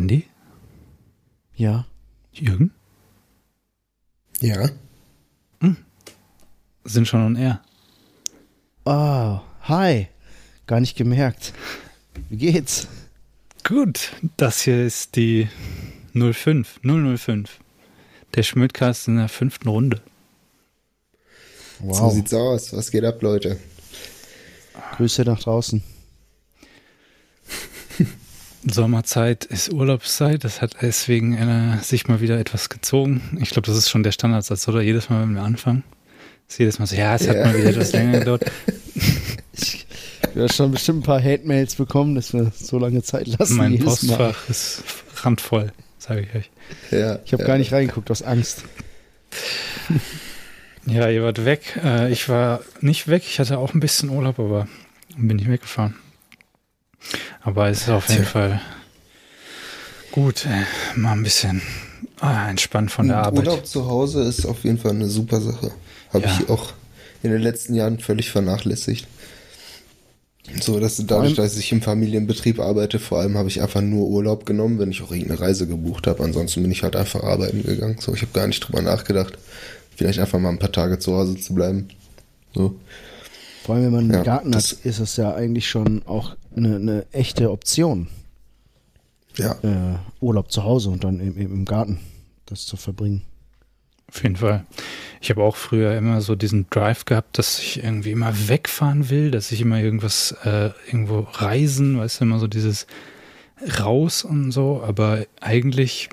Randy? Ja. Jürgen? Ja. Sind schon on air. Oh, hi. Gar nicht gemerkt. Wie geht's? Gut, das hier ist die 05, 005. Der Schmidtcast in der fünften Runde. So sieht's aus. Was geht ab, Leute? Grüße nach draußen. Sommerzeit ist Urlaubszeit, das hat deswegen äh, sich mal wieder etwas gezogen. Ich glaube, das ist schon der Standardsatz, oder? Jedes Mal, wenn wir anfangen, ist jedes Mal so, ja, es hat Ja. mal wieder etwas länger gedauert. Ich habe schon bestimmt ein paar Hate-Mails bekommen, dass wir so lange Zeit lassen. mein jedes Mal. Postfach ist randvoll, sage ich euch. Ja. Ich habe ja. gar nicht reingeguckt aus Angst. Ja, ihr wart weg. Äh, ich war nicht weg, ich hatte auch ein bisschen Urlaub, aber bin nicht weggefahren. Aber es ist auf jeden Tja. Fall gut, äh, mal ein bisschen ah, entspannt von der Arbeit. Urlaub zu Hause ist auf jeden Fall eine super Sache. Habe Ja. ich auch in den letzten Jahren völlig vernachlässigt. So, dass dadurch, dass ich im Familienbetrieb arbeite, vor allem habe ich einfach nur Urlaub genommen, wenn ich auch irgendeine Reise gebucht habe. Ansonsten bin ich halt einfach arbeiten gegangen. So, ich habe gar nicht drüber nachgedacht, vielleicht einfach mal ein paar Tage zu Hause zu bleiben. So. Vor allem, wenn man einen Ja, Garten hat, ist es ja eigentlich schon auch eine, eine echte Option. Ja. Äh, Urlaub zu Hause und dann im, im im Garten das zu verbringen. Auf jeden Fall. Ich habe auch früher immer so diesen Drive gehabt, dass ich irgendwie immer wegfahren will, dass ich immer irgendwas äh, irgendwo reisen, weißt du, immer so dieses raus und so. Aber eigentlich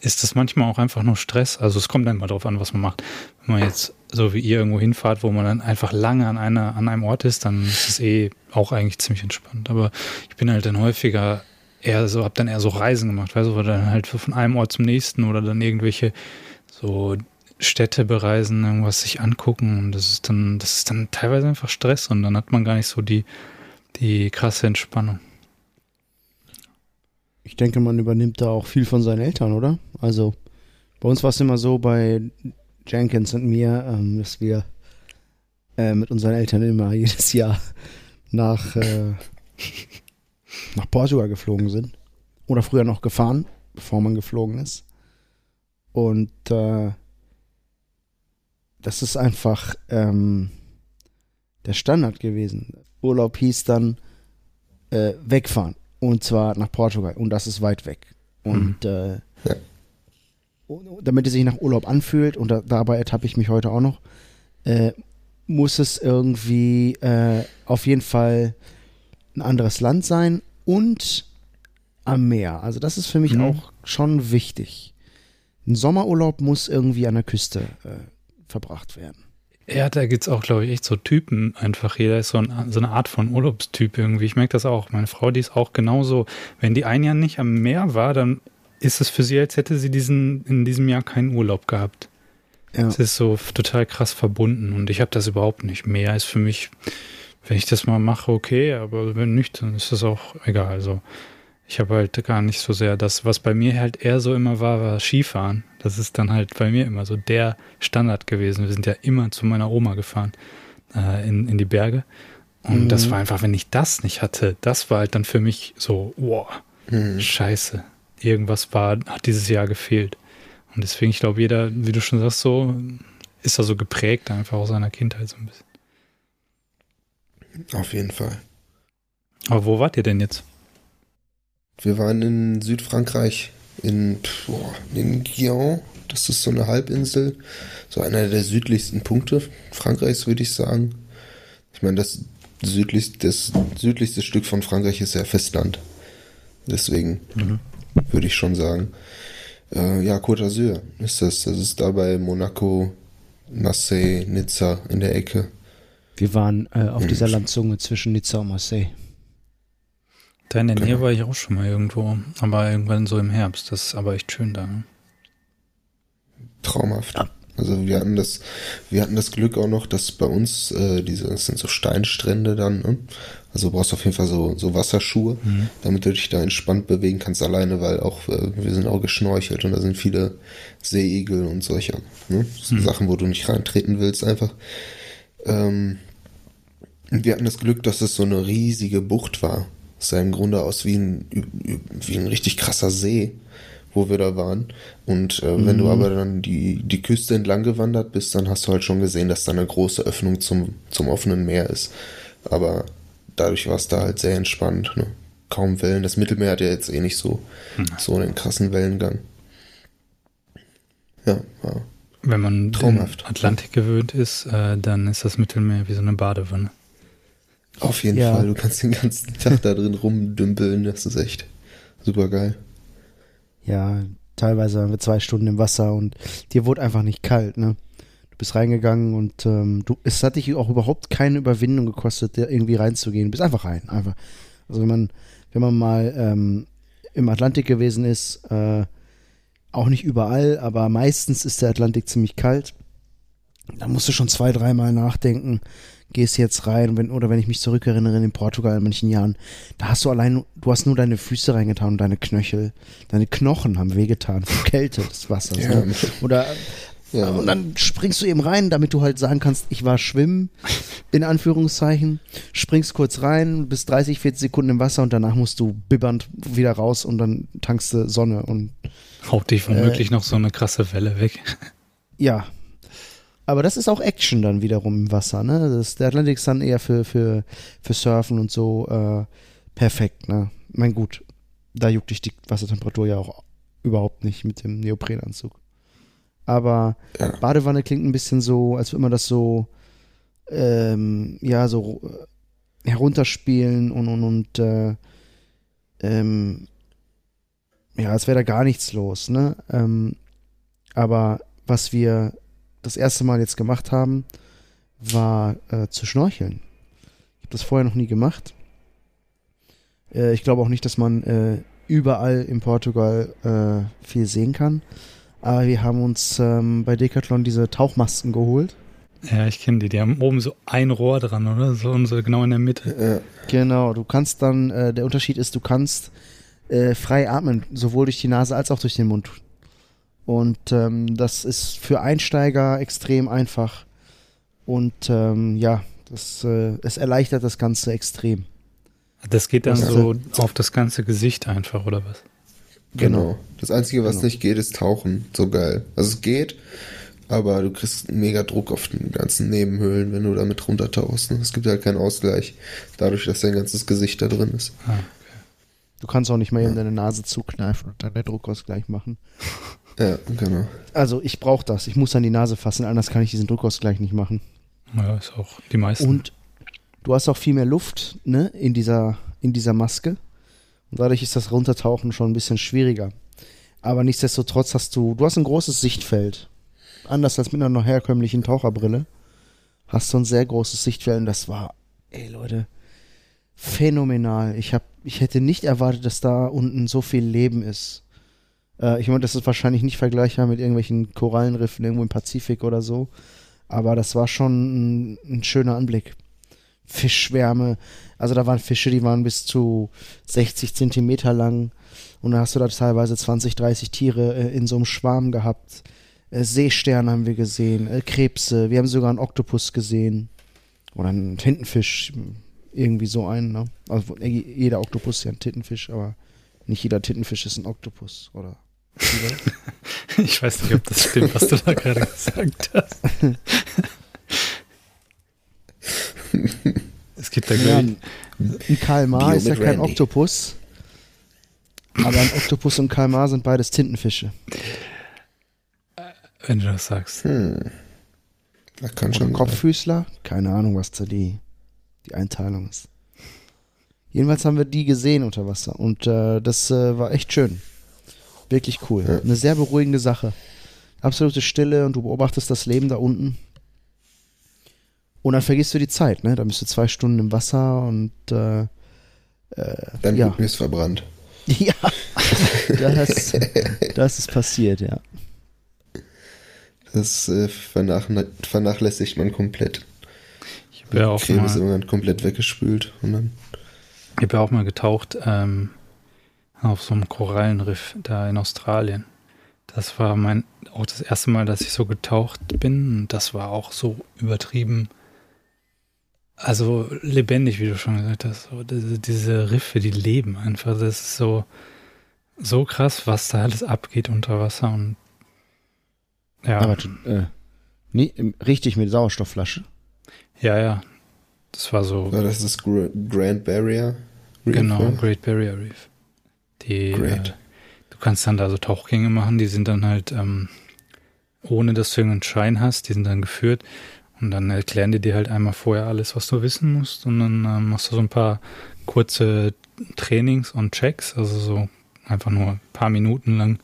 ist das manchmal auch einfach nur Stress. Also es kommt dann mal drauf an, was man macht. Wenn man jetzt so wie ihr irgendwo hinfahrt, wo man dann einfach lange an einer an einem Ort ist, dann ist es eh auch eigentlich ziemlich entspannt. Aber ich bin halt dann häufiger eher so, hab dann eher so Reisen gemacht, weißt du, oder dann halt von einem Ort zum nächsten oder dann irgendwelche so Städte bereisen, irgendwas sich angucken und das ist dann, das ist dann teilweise einfach Stress und dann hat man gar nicht so die, die krasse Entspannung. Ich denke, man übernimmt da auch viel von seinen Eltern, oder? Also bei uns war es immer so bei Jenkins und mir, ähm, dass wir äh, mit unseren Eltern immer jedes Jahr nach, äh, nach Portugal geflogen sind. Oder früher noch gefahren, bevor man geflogen ist. Und äh, das ist einfach ähm, der Standard gewesen. Urlaub hieß dann äh, wegfahren. Und zwar nach Portugal. Und das ist weit weg. Und äh, Ja. Damit es sich nach Urlaub anfühlt, und da, dabei ertappe ich mich heute auch noch, äh, muss es irgendwie äh, auf jeden Fall ein anderes Land sein und am Meer. Also das ist für mich Mhm. auch schon wichtig. Ein Sommerurlaub muss irgendwie an der Küste äh, verbracht werden. Ja, da gibt's auch, glaube ich, echt so Typen einfach. Jeder ist so, ein, so eine Art von Urlaubstyp irgendwie. Ich merke das auch. Meine Frau, die ist auch genauso. Wenn die ein Jahr nicht am Meer war, dann ist es für sie, als hätte sie diesen, in diesem Jahr keinen Urlaub gehabt. Ja. Es ist so total krass verbunden und ich habe das überhaupt nicht. Meer ist für mich, wenn ich das mal mache, okay, aber wenn nicht, dann ist das auch egal. Also ich habe halt gar nicht so sehr das, was bei mir halt eher so immer war, war Skifahren. Das ist dann halt bei mir immer so der Standard gewesen. Wir sind ja immer zu meiner Oma gefahren äh, in, in die Berge. Und Mhm. das war einfach, wenn ich das nicht hatte, das war halt dann für mich so, wow, Hm. scheiße. Irgendwas war, hat dieses Jahr gefehlt. Und deswegen, ich glaube, jeder, wie du schon sagst, so ist da so geprägt einfach aus seiner Kindheit so ein bisschen. Auf jeden Fall. Aber wo wart ihr denn jetzt? Wir waren in Südfrankreich, in, boah, in Guyane. Das ist so eine Halbinsel, so einer der südlichsten Punkte Frankreichs, würde ich sagen. Ich meine, das, südlichste, das südlichste Stück von Frankreich ist ja Festland. Deswegen würde ich schon sagen. Äh, ja, Côte d'Azur ist das. Das ist da bei Monaco, Marseille, Nizza in der Ecke. Wir waren äh, auf Mhm. dieser Landzunge zwischen Nizza und Marseille. Da in der Nähe Genau. war ich auch schon mal irgendwo, aber irgendwann so im Herbst. Das ist aber echt schön da. Ne? Traumhaft. Also wir hatten das, wir hatten das Glück auch noch, dass bei uns äh, diese, das sind so Steinstrände dann, ne? Also du brauchst auf jeden Fall so, so Wasserschuhe, damit du dich da entspannt bewegen kannst alleine, weil auch, äh, wir sind auch geschnorchelt und da sind viele Seeigel und solche ne? so Sachen, wo du nicht reintreten willst einfach. Ähm, wir hatten das Glück, dass es so eine riesige Bucht war. Es sah im Grunde aus wie ein, wie ein richtig krasser See, wo wir da waren. Und äh, wenn du aber dann die, die Küste entlang gewandert bist, dann hast du halt schon gesehen, dass da eine große Öffnung zum, zum offenen Meer ist. Aber dadurch war es da halt sehr entspannt. Ne? Kaum Wellen. Das Mittelmeer hat ja jetzt eh nicht so, so einen krassen Wellengang. Ja, war Wenn man Traumhaft. den Atlantik gewöhnt ist, äh, dann ist das Mittelmeer wie so eine Badewanne. Auf jeden Ja. Fall. Du kannst den ganzen Tag da drin rumdümpeln. Das ist echt super geil. Ja, teilweise waren wir zwei Stunden im Wasser und dir wurde einfach nicht kalt, ne? Bist reingegangen und ähm, du, es hat dich auch überhaupt keine Überwindung gekostet, irgendwie reinzugehen. Du bist einfach rein, einfach. Also wenn man, wenn man mal ähm, im Atlantik gewesen ist, äh, auch nicht überall, aber meistens ist der Atlantik ziemlich kalt. Da musst du schon zwei, dreimal nachdenken, gehst jetzt rein, wenn, oder wenn ich mich zurückerinnere in Portugal in manchen Jahren, da hast du allein, du hast nur deine Füße reingetan und deine Knöchel, deine Knochen haben wehgetan vor Kälte des Wassers. Ja. Ne? Oder Ja, und dann springst du eben rein, damit du halt sagen kannst, ich war schwimmen, in Anführungszeichen, springst kurz rein, bist 30, 40 Sekunden im Wasser und danach musst du bibbernd wieder raus und dann tankst du Sonne und Haut dich womöglich Äh. noch so eine krasse Welle weg. ja. Aber das ist auch Action dann wiederum im Wasser, ne? Das, der Atlantik ist dann eher für, für, für Surfen und so äh, perfekt, ne? Mein gut, da juckt dich die Wassertemperatur ja auch überhaupt nicht mit dem Neoprenanzug. Aber Ja. Badewanne klingt ein bisschen so, als würde man das so, ähm, ja, so äh, herunterspielen und, und, und äh, ähm, ja, als wäre da gar nichts los, ne? Ähm, aber was wir das erste Mal jetzt gemacht haben, war äh, zu schnorcheln. Ich habe das vorher noch nie gemacht. Äh, ich glaube auch nicht, dass man äh, überall in Portugal äh, viel sehen kann. Aber wir haben uns ähm, bei Decathlon diese Tauchmasken geholt. Ja, ich kenne die. Die haben oben so ein Rohr dran, oder? So und so genau in der Mitte. Ja, Genau, du kannst dann, äh, der Unterschied ist, du kannst äh, frei atmen, sowohl durch die Nase als auch durch den Mund. Und ähm, das ist für Einsteiger extrem einfach. Und ähm, ja, das, äh, es erleichtert das Ganze extrem. Das geht dann Das- so auf das ganze Gesicht einfach, oder was? Genau. Das Einzige, was Genau. nicht geht, ist tauchen. So geil. Also es geht, aber du kriegst mega Druck auf den ganzen Nebenhöhlen, wenn du damit runtertauchst. Ne? Es gibt halt keinen Ausgleich, dadurch, dass dein ganzes Gesicht da drin ist. Ah, Du kannst auch nicht mehr in deine Nase zukneifen und dann den Druckausgleich machen. Ja, genau. Also ich brauche das. Ich muss an die Nase fassen, anders kann ich diesen Druckausgleich nicht machen. ja, ist auch die meisten. Und du hast auch viel mehr Luft ne, in, dieser, in dieser Maske. Und dadurch ist das Runtertauchen schon ein bisschen schwieriger. Aber nichtsdestotrotz hast du, du hast ein großes Sichtfeld. Anders als mit einer noch herkömmlichen Taucherbrille. Hast du ein sehr großes Sichtfeld und das war, ey Leute, phänomenal. Ich, hab, ich hätte nicht erwartet, dass da unten so viel Leben ist. Äh, ich meine, das ist wahrscheinlich nicht vergleichbar mit irgendwelchen Korallenriffen irgendwo im Pazifik oder so. Aber das war schon ein, ein schöner Anblick. Fischschwärme. Also da waren Fische, die waren bis zu 60 Zentimeter lang. Und da hast du da teilweise 20, 30 Tiere äh, in so einem Schwarm gehabt. Äh, Seesterne haben wir gesehen, äh, Krebse. Wir haben sogar einen Oktopus gesehen. Oder einen Tintenfisch. Irgendwie so einen, ne? Also äh, jeder Oktopus ist ja ein Tintenfisch, aber nicht jeder Tintenfisch ist ein Oktopus, oder? Ich weiß nicht, ob das stimmt, was du da gerade gesagt hast. es gibt da Ja, ein, ein Kalmar Bio ist ja kein Randy. Oktopus. Aber ein Oktopus und Kalmar sind beides Tintenfische. wenn du das sagst. Hm. Das kann Oder schon Kopffüßler? Keine Ahnung, was da die, die Einteilung ist. Jedenfalls haben wir die gesehen unter Wasser und äh, das äh, war echt schön. Wirklich cool. Ja. Eine sehr beruhigende Sache. Absolute Stille und du beobachtest das Leben da unten. Und dann vergisst du die Zeit, ne? Da bist du zwei Stunden im Wasser und äh, äh, Dein ja. Blutbier ist verbrannt. Ja, das, das ist passiert, ja. Das äh, vernach vernachlässigt man komplett. Ich habe ja, auch Creme ist mal- irgendwann komplett weggespült und dann. ich hab ja auch mal getaucht ähm, auf so einem Korallenriff da in Australien. Das war mein auch das erste Mal, dass ich so getaucht bin. Und das war auch so übertrieben also lebendig, wie du schon gesagt hast. So, diese, diese Riffe, die leben einfach. Das ist so, so krass, was da alles abgeht unter Wasser und ja. Aber äh, nee, richtig mit Sauerstoffflasche. Ja, ja. Das war so. Ja, das ist Gra Grand Barrier Reef. Genau, oder? Great Barrier Reef. Die, Great. Äh, du kannst dann da so Tauchgänge machen, die sind dann halt, ähm, ohne dass du irgendeinen Schein hast, die sind dann geführt. Und dann erklären die dir halt einmal vorher alles, was du wissen musst. Und dann ähm, machst du so ein paar kurze Trainings und Checks, also so einfach nur ein paar Minuten lang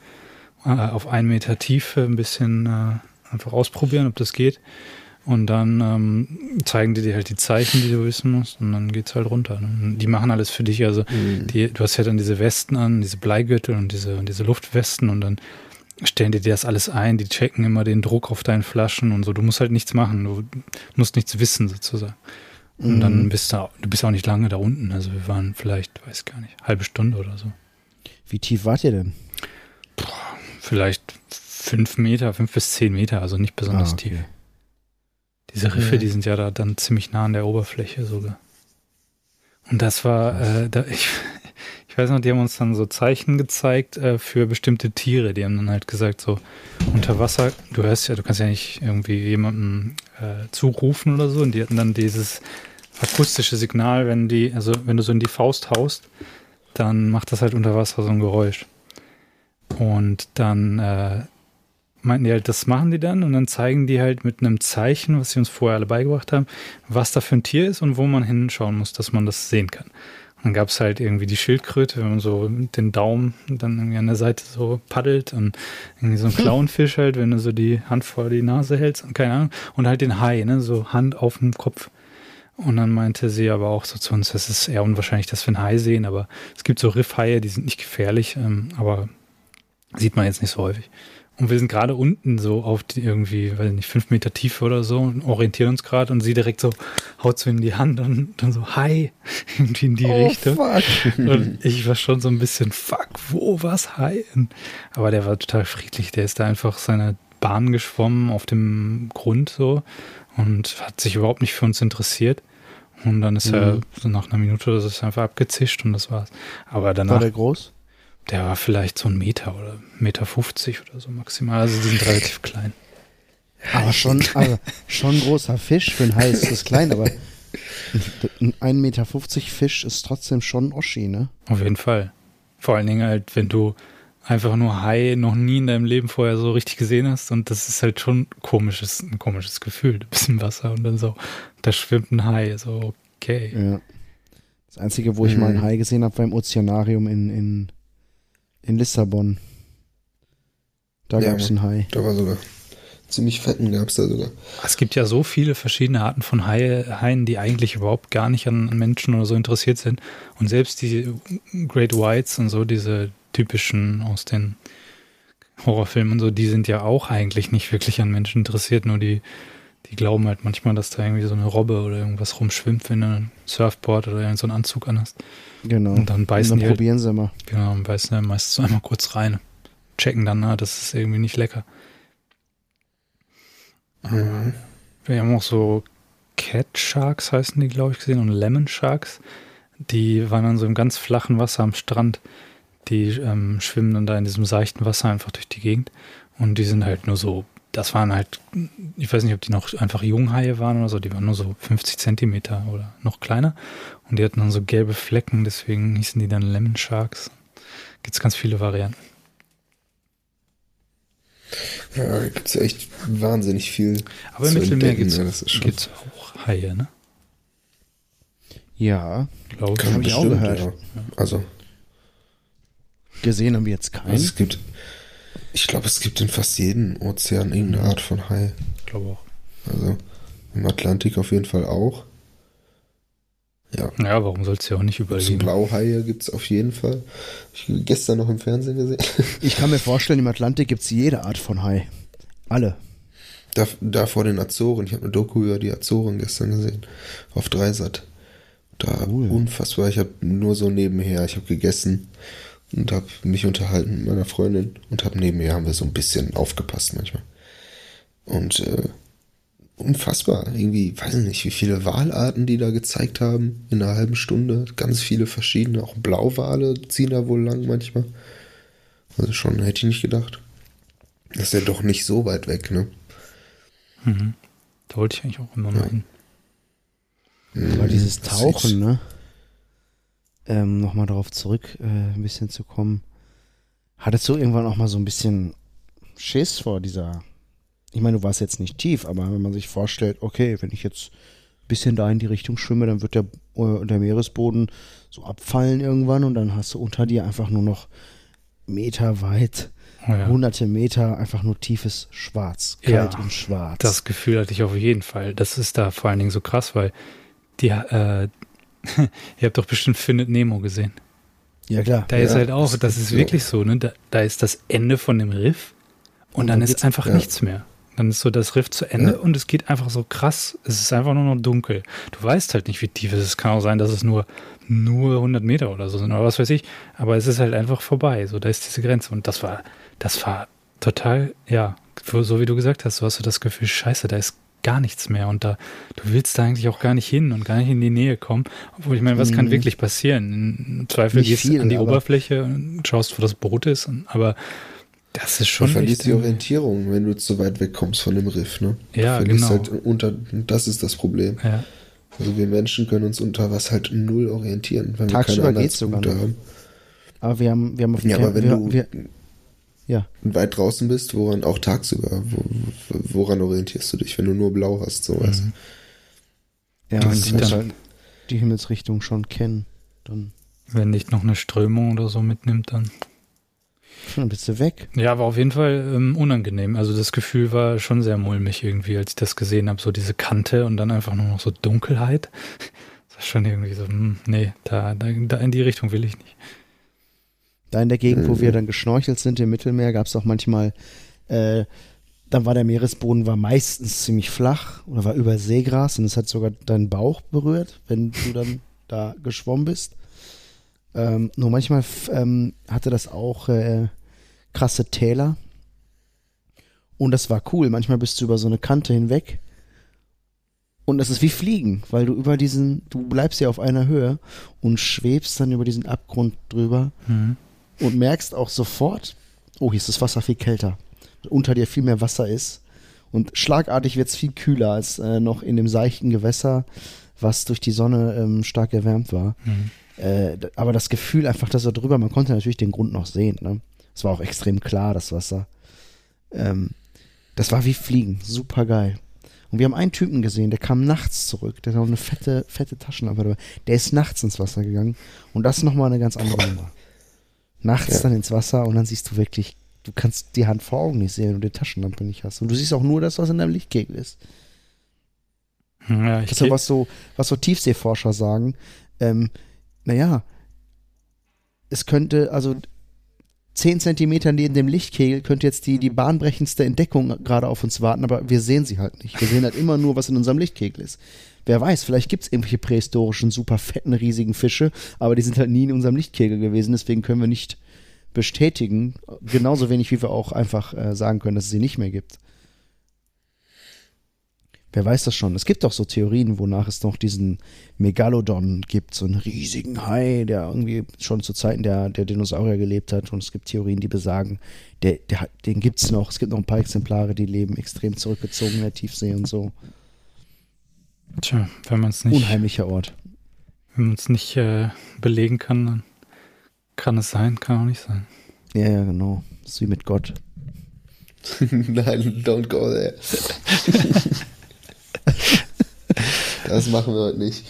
äh, auf einen Meter Tiefe ein bisschen äh, einfach ausprobieren, ob das geht. Und dann ähm, zeigen die dir halt die Zeichen, die du wissen musst, und dann geht's halt runter. Ne? Die machen alles für dich. Also mhm. die, du hast ja dann diese Westen an, diese Bleigürtel und diese, und diese Luftwesten und dann stellen die dir das alles ein, die checken immer den Druck auf deinen Flaschen und so. Du musst halt nichts machen, du musst nichts wissen sozusagen. Und mhm. dann bist du, du bist auch nicht lange da unten. Also wir waren vielleicht, weiß gar nicht, halbe Stunde oder so. Wie tief wart ihr denn? Boah, vielleicht fünf Meter, fünf bis zehn Meter, also nicht besonders ah, okay. tief. Diese Riffe, ja. die sind ja da dann ziemlich nah an der Oberfläche sogar. Und das war, äh, da, ich weiß noch, die haben uns dann so Zeichen gezeigt äh, für bestimmte Tiere. Die haben dann halt gesagt, so unter Wasser, du hörst ja, du kannst ja nicht irgendwie jemandem äh, zurufen oder so. Und die hatten dann dieses akustische Signal, wenn die, also wenn du so in die Faust haust, dann macht das halt unter Wasser so ein Geräusch. Und dann äh, meinten die halt, das machen die dann und dann zeigen die halt mit einem Zeichen, was sie uns vorher alle beigebracht haben, was da für ein Tier ist und wo man hinschauen muss, dass man das sehen kann. Dann gab es halt irgendwie die Schildkröte, wenn man so den Daumen dann irgendwie an der Seite so paddelt und irgendwie so ein Clownfisch halt, wenn du so die Hand vor die Nase hältst und keine Ahnung. Und halt den Hai, ne, so Hand auf dem Kopf. Und dann meinte sie aber auch so zu uns, es ist eher unwahrscheinlich, dass wir einen Hai sehen, aber es gibt so Riffhaie, die sind nicht gefährlich, ähm, aber sieht man jetzt nicht so häufig. Und wir sind gerade unten so auf die irgendwie, weiß nicht, fünf Meter Tiefe oder so und orientieren uns gerade und sie direkt so haut so in die Hand und dann so, hi, irgendwie in die oh, Richtung. Fuck. Und ich war schon so ein bisschen, fuck, wo, was, hi? Aber der war total friedlich, der ist da einfach seine Bahn geschwommen auf dem Grund so und hat sich überhaupt nicht für uns interessiert. Und dann ist mhm. er so nach einer Minute so ist einfach abgezischt und das war's. Aber danach. War der groß? Der war vielleicht so ein Meter oder Meter 50 oder so maximal. Also die sind relativ klein. Aber schon, also schon ein großer Fisch. Für ein Hai ist das klein, aber ein 1,50 Meter Fisch ist trotzdem schon Oschi, ne? Auf jeden Fall. Vor allen Dingen halt, wenn du einfach nur Hai noch nie in deinem Leben vorher so richtig gesehen hast und das ist halt schon komisches, ein komisches Gefühl. Du bist im Wasser und dann so, da schwimmt ein Hai, so okay. Ja. Das Einzige, wo ich mhm. mal ein Hai gesehen habe, war im Ozeanarium in, in in Lissabon. Da ja, gab es einen Hai. Da war sogar ziemlich fetten gab es da sogar. Es gibt ja so viele verschiedene Arten von Haie, Haien, die eigentlich überhaupt gar nicht an, an, Menschen oder so interessiert sind. Und selbst die Great Whites und so, diese typischen aus den Horrorfilmen und so, die sind ja auch eigentlich nicht wirklich an Menschen interessiert, nur die, die glauben halt manchmal, dass da irgendwie so eine Robbe oder irgendwas rumschwimmt, wenn du ein Surfboard oder irgend so einen Anzug anhast. Genau. Und dann beißen und dann die probieren halt, sie immer. Genau, und beißen dann meistens so einmal kurz rein. Checken dann, na, das ist irgendwie nicht lecker. Mhm. Wir haben auch so Cat Sharks heißen die, glaube ich, gesehen und Lemon Sharks. Die waren dann so im ganz flachen Wasser am Strand. Die ähm, schwimmen dann da in diesem seichten Wasser einfach durch die Gegend. Und die sind halt nur so das waren halt, ich weiß nicht, ob die noch einfach Junghaie waren oder so, die waren nur so 50 Zentimeter oder noch kleiner. Und die hatten dann so gelbe Flecken, deswegen hießen die dann Lemon Sharks. Gibt es ganz viele Varianten. Ja, da gibt es echt wahnsinnig viel. Aber im Mittelmeer gibt es auch Haie, ne? Ja, glaube ich. Habe ich auch gehört. Ja. Also. Gesehen haben wir jetzt keinen. Also es gibt, ich glaube, es gibt in fast jedem Ozean irgendeine Art von Hai. Ich glaube auch. Also im Atlantik auf jeden Fall auch. Ja. Ja, warum soll es ja auch nicht überall geben? Blauhaie gibt es auf jeden Fall. Ich gestern noch im Fernsehen gesehen. Ich kann mir vorstellen, im Atlantik gibt es jede Art von Hai. Alle. Da, da vor den Azoren. Ich habe eine Doku über die Azoren gestern gesehen. Auf Dreisat. Da cool. unfassbar. Ich habe nur so nebenher. Ich habe gegessen und habe mich unterhalten mit meiner Freundin und habe nebenher haben wir so ein bisschen aufgepasst manchmal. Und äh, unfassbar. Irgendwie, weiß ich nicht, wie viele Walarten die da gezeigt haben in einer halben Stunde. Ganz viele verschiedene, auch Blauwale ziehen da wohl lang manchmal. Also schon, hätte ich nicht gedacht. Das ist ja doch nicht so weit weg, ne? Mhm. Da wollte ich eigentlich auch immer mal hin. Aber Mhm, dieses Tauchen, ne? Ähm, Nochmal darauf zurück, äh, ein bisschen zu kommen. Hattest du irgendwann auch mal so ein bisschen Schiss vor dieser. Ich meine, du warst jetzt nicht tief, aber wenn man sich vorstellt, okay, wenn ich jetzt ein bisschen da in die Richtung schwimme, dann wird der, äh, der Meeresboden so abfallen irgendwann und dann hast du unter dir einfach nur noch Meter weit, Oh ja. hunderte Meter, einfach nur tiefes Schwarz, kalt Ja, und schwarz. Das Gefühl hatte ich auf jeden Fall. Das ist da vor allen Dingen so krass, weil die, äh, ihr habt doch bestimmt Findet Nemo gesehen. ja, klar. Da ist Ja, halt auch, das das ist ist so. wirklich so, ne? Da, da ist das Ende von dem Riff und, Und dann, dann ist einfach ja. nichts mehr. Dann ist so das Riff zu Ende Ja. und es geht einfach so krass. Es ist einfach nur noch dunkel. Du weißt halt nicht, wie tief es ist. Es kann auch sein, dass es nur, nur 100 Meter oder so sind oder was weiß ich. Aber es ist halt einfach vorbei. So, da ist diese Grenze. Und das war, das war total, ja, so so wie du gesagt hast, du hast so das Gefühl, scheiße, da ist gar nichts mehr und da, du willst da eigentlich auch gar nicht hin und gar nicht in die Nähe kommen. Obwohl, ich meine, was kann Mhm. wirklich passieren? Im Zweifel Nicht gehst du viel, an die aber- Oberfläche und schaust, wo das Boot ist. Und, aber das ist Du schon verlierst echt, die Orientierung, wenn du zu weit weg kommst von dem Riff, ne? Du Ja, verlierst genau. Halt unter, das ist das Problem. ja. Also wir Menschen können uns unter was halt null orientieren, wenn Tagsüber wir keine Anhaltspunkte haben. Aber wir haben, wir haben auf Ja, aber wenn wir, du wir, ja. weit draußen bist, woran auch tagsüber, wo, woran orientierst du dich, wenn du nur blau hast, sowas? Mhm. Ja, du musst dann- halt die Himmelsrichtung schon kennen. Dann, Wenn nicht noch eine Strömung oder so mitnimmt, dann. dann bist du weg. Ja, war auf jeden Fall ähm, unangenehm. Also das Gefühl war schon sehr mulmig irgendwie, als ich das gesehen habe. So diese Kante und dann einfach nur noch so Dunkelheit. Das war schon irgendwie so, hm, nee, da, da, da in die Richtung will ich nicht. Da in der Gegend, wo Mhm. wir dann geschnorchelt sind im Mittelmeer, gab es auch manchmal, äh, dann war der Meeresboden war meistens ziemlich flach oder war über Seegras und es hat sogar deinen Bauch berührt, wenn du dann da geschwommen bist. Ähm, nur manchmal ähm, hatte das auch äh, krasse Täler. Und das war cool. Manchmal bist du über so eine Kante hinweg. Und das ist wie Fliegen, weil du über diesen, du bleibst ja auf einer Höhe und schwebst dann über diesen Abgrund drüber Mhm. Und merkst auch sofort, oh, hier ist das Wasser viel kälter. Unter dir viel mehr Wasser ist. Und schlagartig wird es viel kühler als äh, noch in dem seichten Gewässer, was durch die Sonne ähm, stark erwärmt war. Mhm. Äh, aber das Gefühl einfach, dass er drüber, man konnte natürlich den Grund noch sehen. Ne? Es war auch extrem klar, das Wasser. Ähm, das war wie Fliegen, super geil. Und wir haben einen Typen gesehen, der kam nachts zurück, der hat auch eine fette, fette Taschenlampe dabei. Der ist nachts ins Wasser gegangen. Und das ist nochmal eine ganz andere Nummer. Nachts Ja. dann ins Wasser und dann siehst du wirklich, du kannst die Hand vor Augen nicht sehen und die Taschenlampe nicht hast. Und du siehst auch nur das, was in deinem Lichtkegel ist. Ja, ich Das ist ja was so, was so Tiefseeforscher sagen. Ähm, naja, es könnte, also 10 Zentimeter neben dem Lichtkegel könnte jetzt die, die bahnbrechendste Entdeckung gerade auf uns warten, aber wir sehen sie halt nicht. Wir sehen halt immer nur, was in unserem Lichtkegel ist. Wer weiß, vielleicht gibt es irgendwelche prähistorischen, super fetten, riesigen Fische, aber die sind halt nie in unserem Lichtkegel gewesen, deswegen können wir nicht bestätigen, genauso wenig wie wir auch einfach äh, sagen können, dass es sie nicht mehr gibt. Wer weiß das schon? Es gibt doch so Theorien, wonach es noch diesen Megalodon gibt, so einen riesigen Hai, der irgendwie schon zu Zeiten der, der Dinosaurier gelebt hat. Und es gibt Theorien, die besagen, der, der, den gibt es noch. Es gibt noch ein paar Exemplare, die leben extrem zurückgezogen in der Tiefsee und so. Tja, wenn man es nicht, Unheimlicher Ort. wenn man es nicht äh, belegen kann, dann kann es sein, kann auch nicht sein. Ja, ja, genau. Das ist wie mit Gott. Nein, don't go there. das machen wir heute nicht.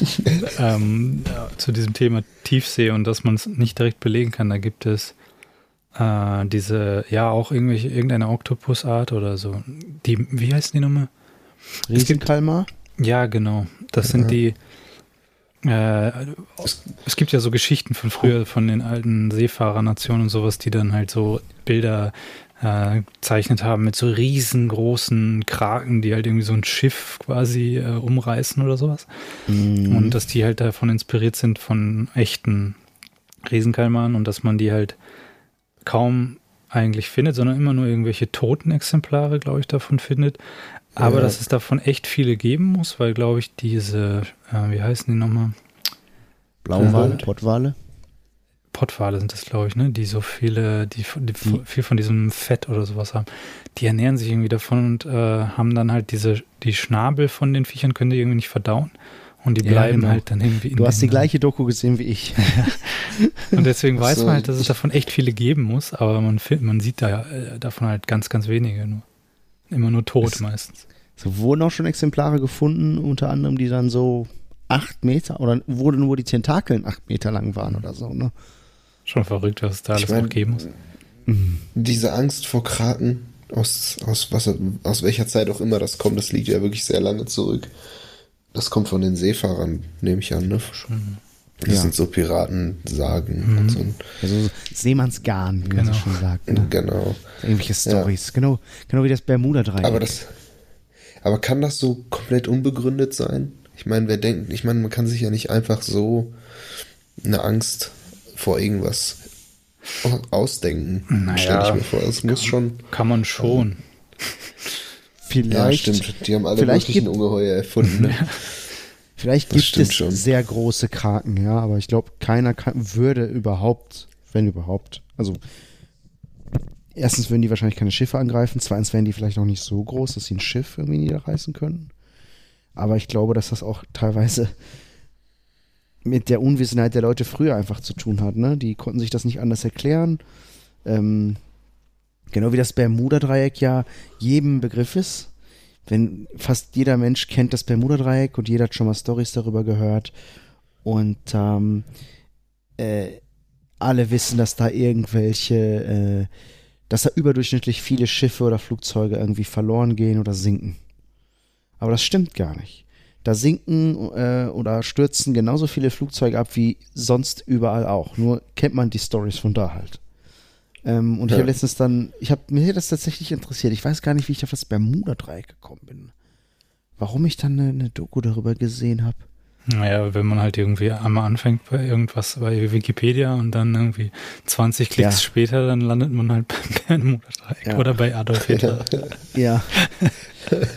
ähm, ja, zu diesem Thema Tiefsee und dass man es nicht direkt belegen kann, da gibt es äh, diese, ja, auch irgendwelche, irgendeine Oktopusart oder so. Die, wie heißen die nochmal? Es gibt- Riesenkalmar? Ja, genau. Das sind die. Äh, Es- es gibt ja so Geschichten von früher, von den alten Seefahrernationen und sowas, die dann halt so Bilder äh, gezeichnet haben mit so riesengroßen Kraken, die halt irgendwie so ein Schiff quasi äh, umreißen oder sowas. Mhm. Und dass die halt davon inspiriert sind von echten Riesenkalmaren und dass man die halt kaum eigentlich findet, sondern immer nur irgendwelche toten Exemplare, glaube ich, davon findet. Aber Ja. dass es davon echt viele geben muss, weil, glaube ich, diese, äh, wie heißen die nochmal? Blauwale, Mhm. Pottwale. Pottwale sind das, glaube ich, ne? Die so viele, die, die, Die- viel von diesem Fett oder sowas haben. Die ernähren sich irgendwie davon und äh, haben dann halt diese, die Schnabel von den Viechern können die irgendwie nicht verdauen. Und die Ja, bleiben genau. halt dann irgendwie in Du hast die gleiche Doku gesehen wie ich. Und deswegen weiß so, man halt, dass es davon echt viele geben muss, aber man, man sieht da äh, davon halt ganz, ganz wenige nur. Immer nur tot Es- meistens. So wurden auch schon Exemplare gefunden, unter anderem, die dann so acht Meter oder wurden nur die Tentakeln acht Meter lang waren oder so, ne? Schon verrückt, was es da alles Ich mein, noch geben muss. Diese Angst vor Kraken, aus, aus, was, aus welcher Zeit auch immer das kommt, das liegt ja wirklich sehr lange zurück. Das kommt von den Seefahrern, nehme ich an, ne? Das Ja. sind so Piratensagen Mhm. und so. Also so Seemannsgarn, wie man so Genau. schon sagt. Ne? Genau. Irgendwelche Stories. Genau, genau wie das Bermuda-Dreieck. Aber das, aber kann das so komplett unbegründet sein? Ich meine, wer denkt, ich meine, man kann sich ja nicht einfach so eine Angst vor irgendwas ausdenken. Naja. Stell ich mir vor. Es muss schon. Kann man schon. vielleicht, ja, stimmt. Die haben alle vielleicht möglichen Ungeheuer erfunden. Ne? vielleicht Das gibt es schon. sehr große Kraken, ja, aber ich glaube, keiner kann, würde überhaupt, wenn überhaupt, also erstens würden die wahrscheinlich keine Schiffe angreifen, zweitens wären die vielleicht auch nicht so groß, dass sie ein Schiff irgendwie niederreißen können. Aber ich glaube, dass das auch teilweise mit der Unwissenheit der Leute früher einfach zu tun hat. Ne? Die konnten sich das nicht anders erklären. Ähm, genau wie das Bermuda-Dreieck ja jedem Begriff ist. Wenn fast jeder Mensch kennt das Bermuda-Dreieck und jeder hat schon mal Stories darüber gehört. Und ähm, äh, alle wissen, dass da irgendwelche, äh, dass da überdurchschnittlich viele Schiffe oder Flugzeuge irgendwie verloren gehen oder sinken. Aber das stimmt gar nicht. Da sinken äh, oder stürzen genauso viele Flugzeuge ab wie sonst überall auch. Nur kennt man die Stories von da halt. Ähm, und ich Ja. habe letztens dann, ich habe mir das tatsächlich interessiert. Ich weiß gar nicht, wie ich auf das Bermuda-Dreieck gekommen bin. Warum ich dann eine, eine Doku darüber gesehen habe. Naja, wenn man halt irgendwie einmal anfängt bei irgendwas bei Wikipedia und dann irgendwie 20 Klicks Ja. später, dann landet man halt beim Bermuda-Dreieck Ja. oder bei Adolf Hitler. Ja.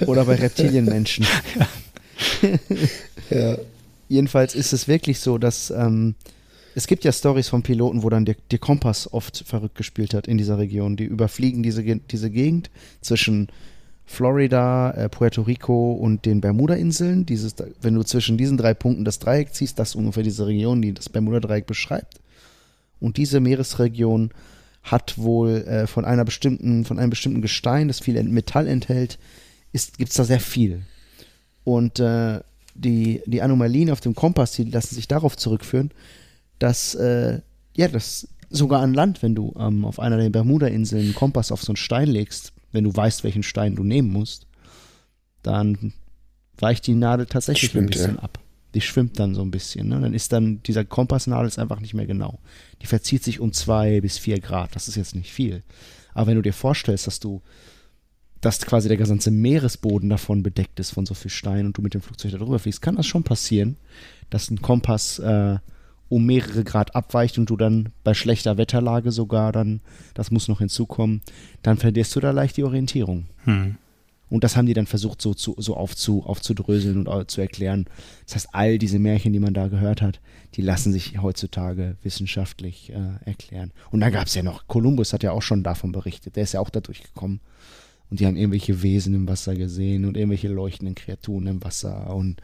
Oder bei Reptilienmenschen. ja. Jedenfalls ist es wirklich so, dass ähm, es gibt ja Stories von Piloten, wo dann der, der Kompass oft verrückt gespielt hat in dieser Region. Die überfliegen diese, diese Gegend zwischen Florida, äh, Puerto Rico und den Bermuda-Inseln. Dieses, wenn du zwischen diesen drei Punkten das Dreieck ziehst, das ist ungefähr diese Region, die das Bermuda-Dreieck beschreibt. Und diese Meeresregion hat wohl äh, von einer bestimmten, von einem bestimmten Gestein, das viel Metall enthält, gibt es da sehr viel. Und äh, die, die Anomalien auf dem Kompass, die lassen sich darauf zurückführen, dass, äh, ja, das sogar an Land, wenn du ähm, auf einer der Bermuda-Inseln einen Kompass auf so einen Stein legst, wenn du weißt, welchen Stein du nehmen musst, dann weicht die Nadel tatsächlich ein bisschen ja. ab. Die schwimmt dann so ein bisschen. Ne? Dann ist dann dieser Kompassnadel ist einfach nicht mehr genau. Die verzieht sich um zwei bis vier Grad. Das ist jetzt nicht viel. Aber wenn du dir vorstellst, dass du, dass quasi der gesamte Meeresboden davon bedeckt ist von so viel Stein und du mit dem Flugzeug darüber fliegst, kann das schon passieren, dass ein Kompass äh, um mehrere Grad abweicht und du dann bei schlechter Wetterlage sogar dann, das muss noch hinzukommen, dann verlierst du da leicht die Orientierung. Hm. Und das haben die dann versucht, so, zu, so aufzu, aufzudröseln und zu erklären. Das heißt, all diese Märchen, die man da gehört hat, die lassen sich heutzutage wissenschaftlich äh, erklären. Und dann gab es ja noch, Kolumbus hat ja auch schon davon berichtet, der ist ja auch da durchgekommen. Und die haben irgendwelche Wesen im Wasser gesehen und irgendwelche leuchtenden Kreaturen im Wasser und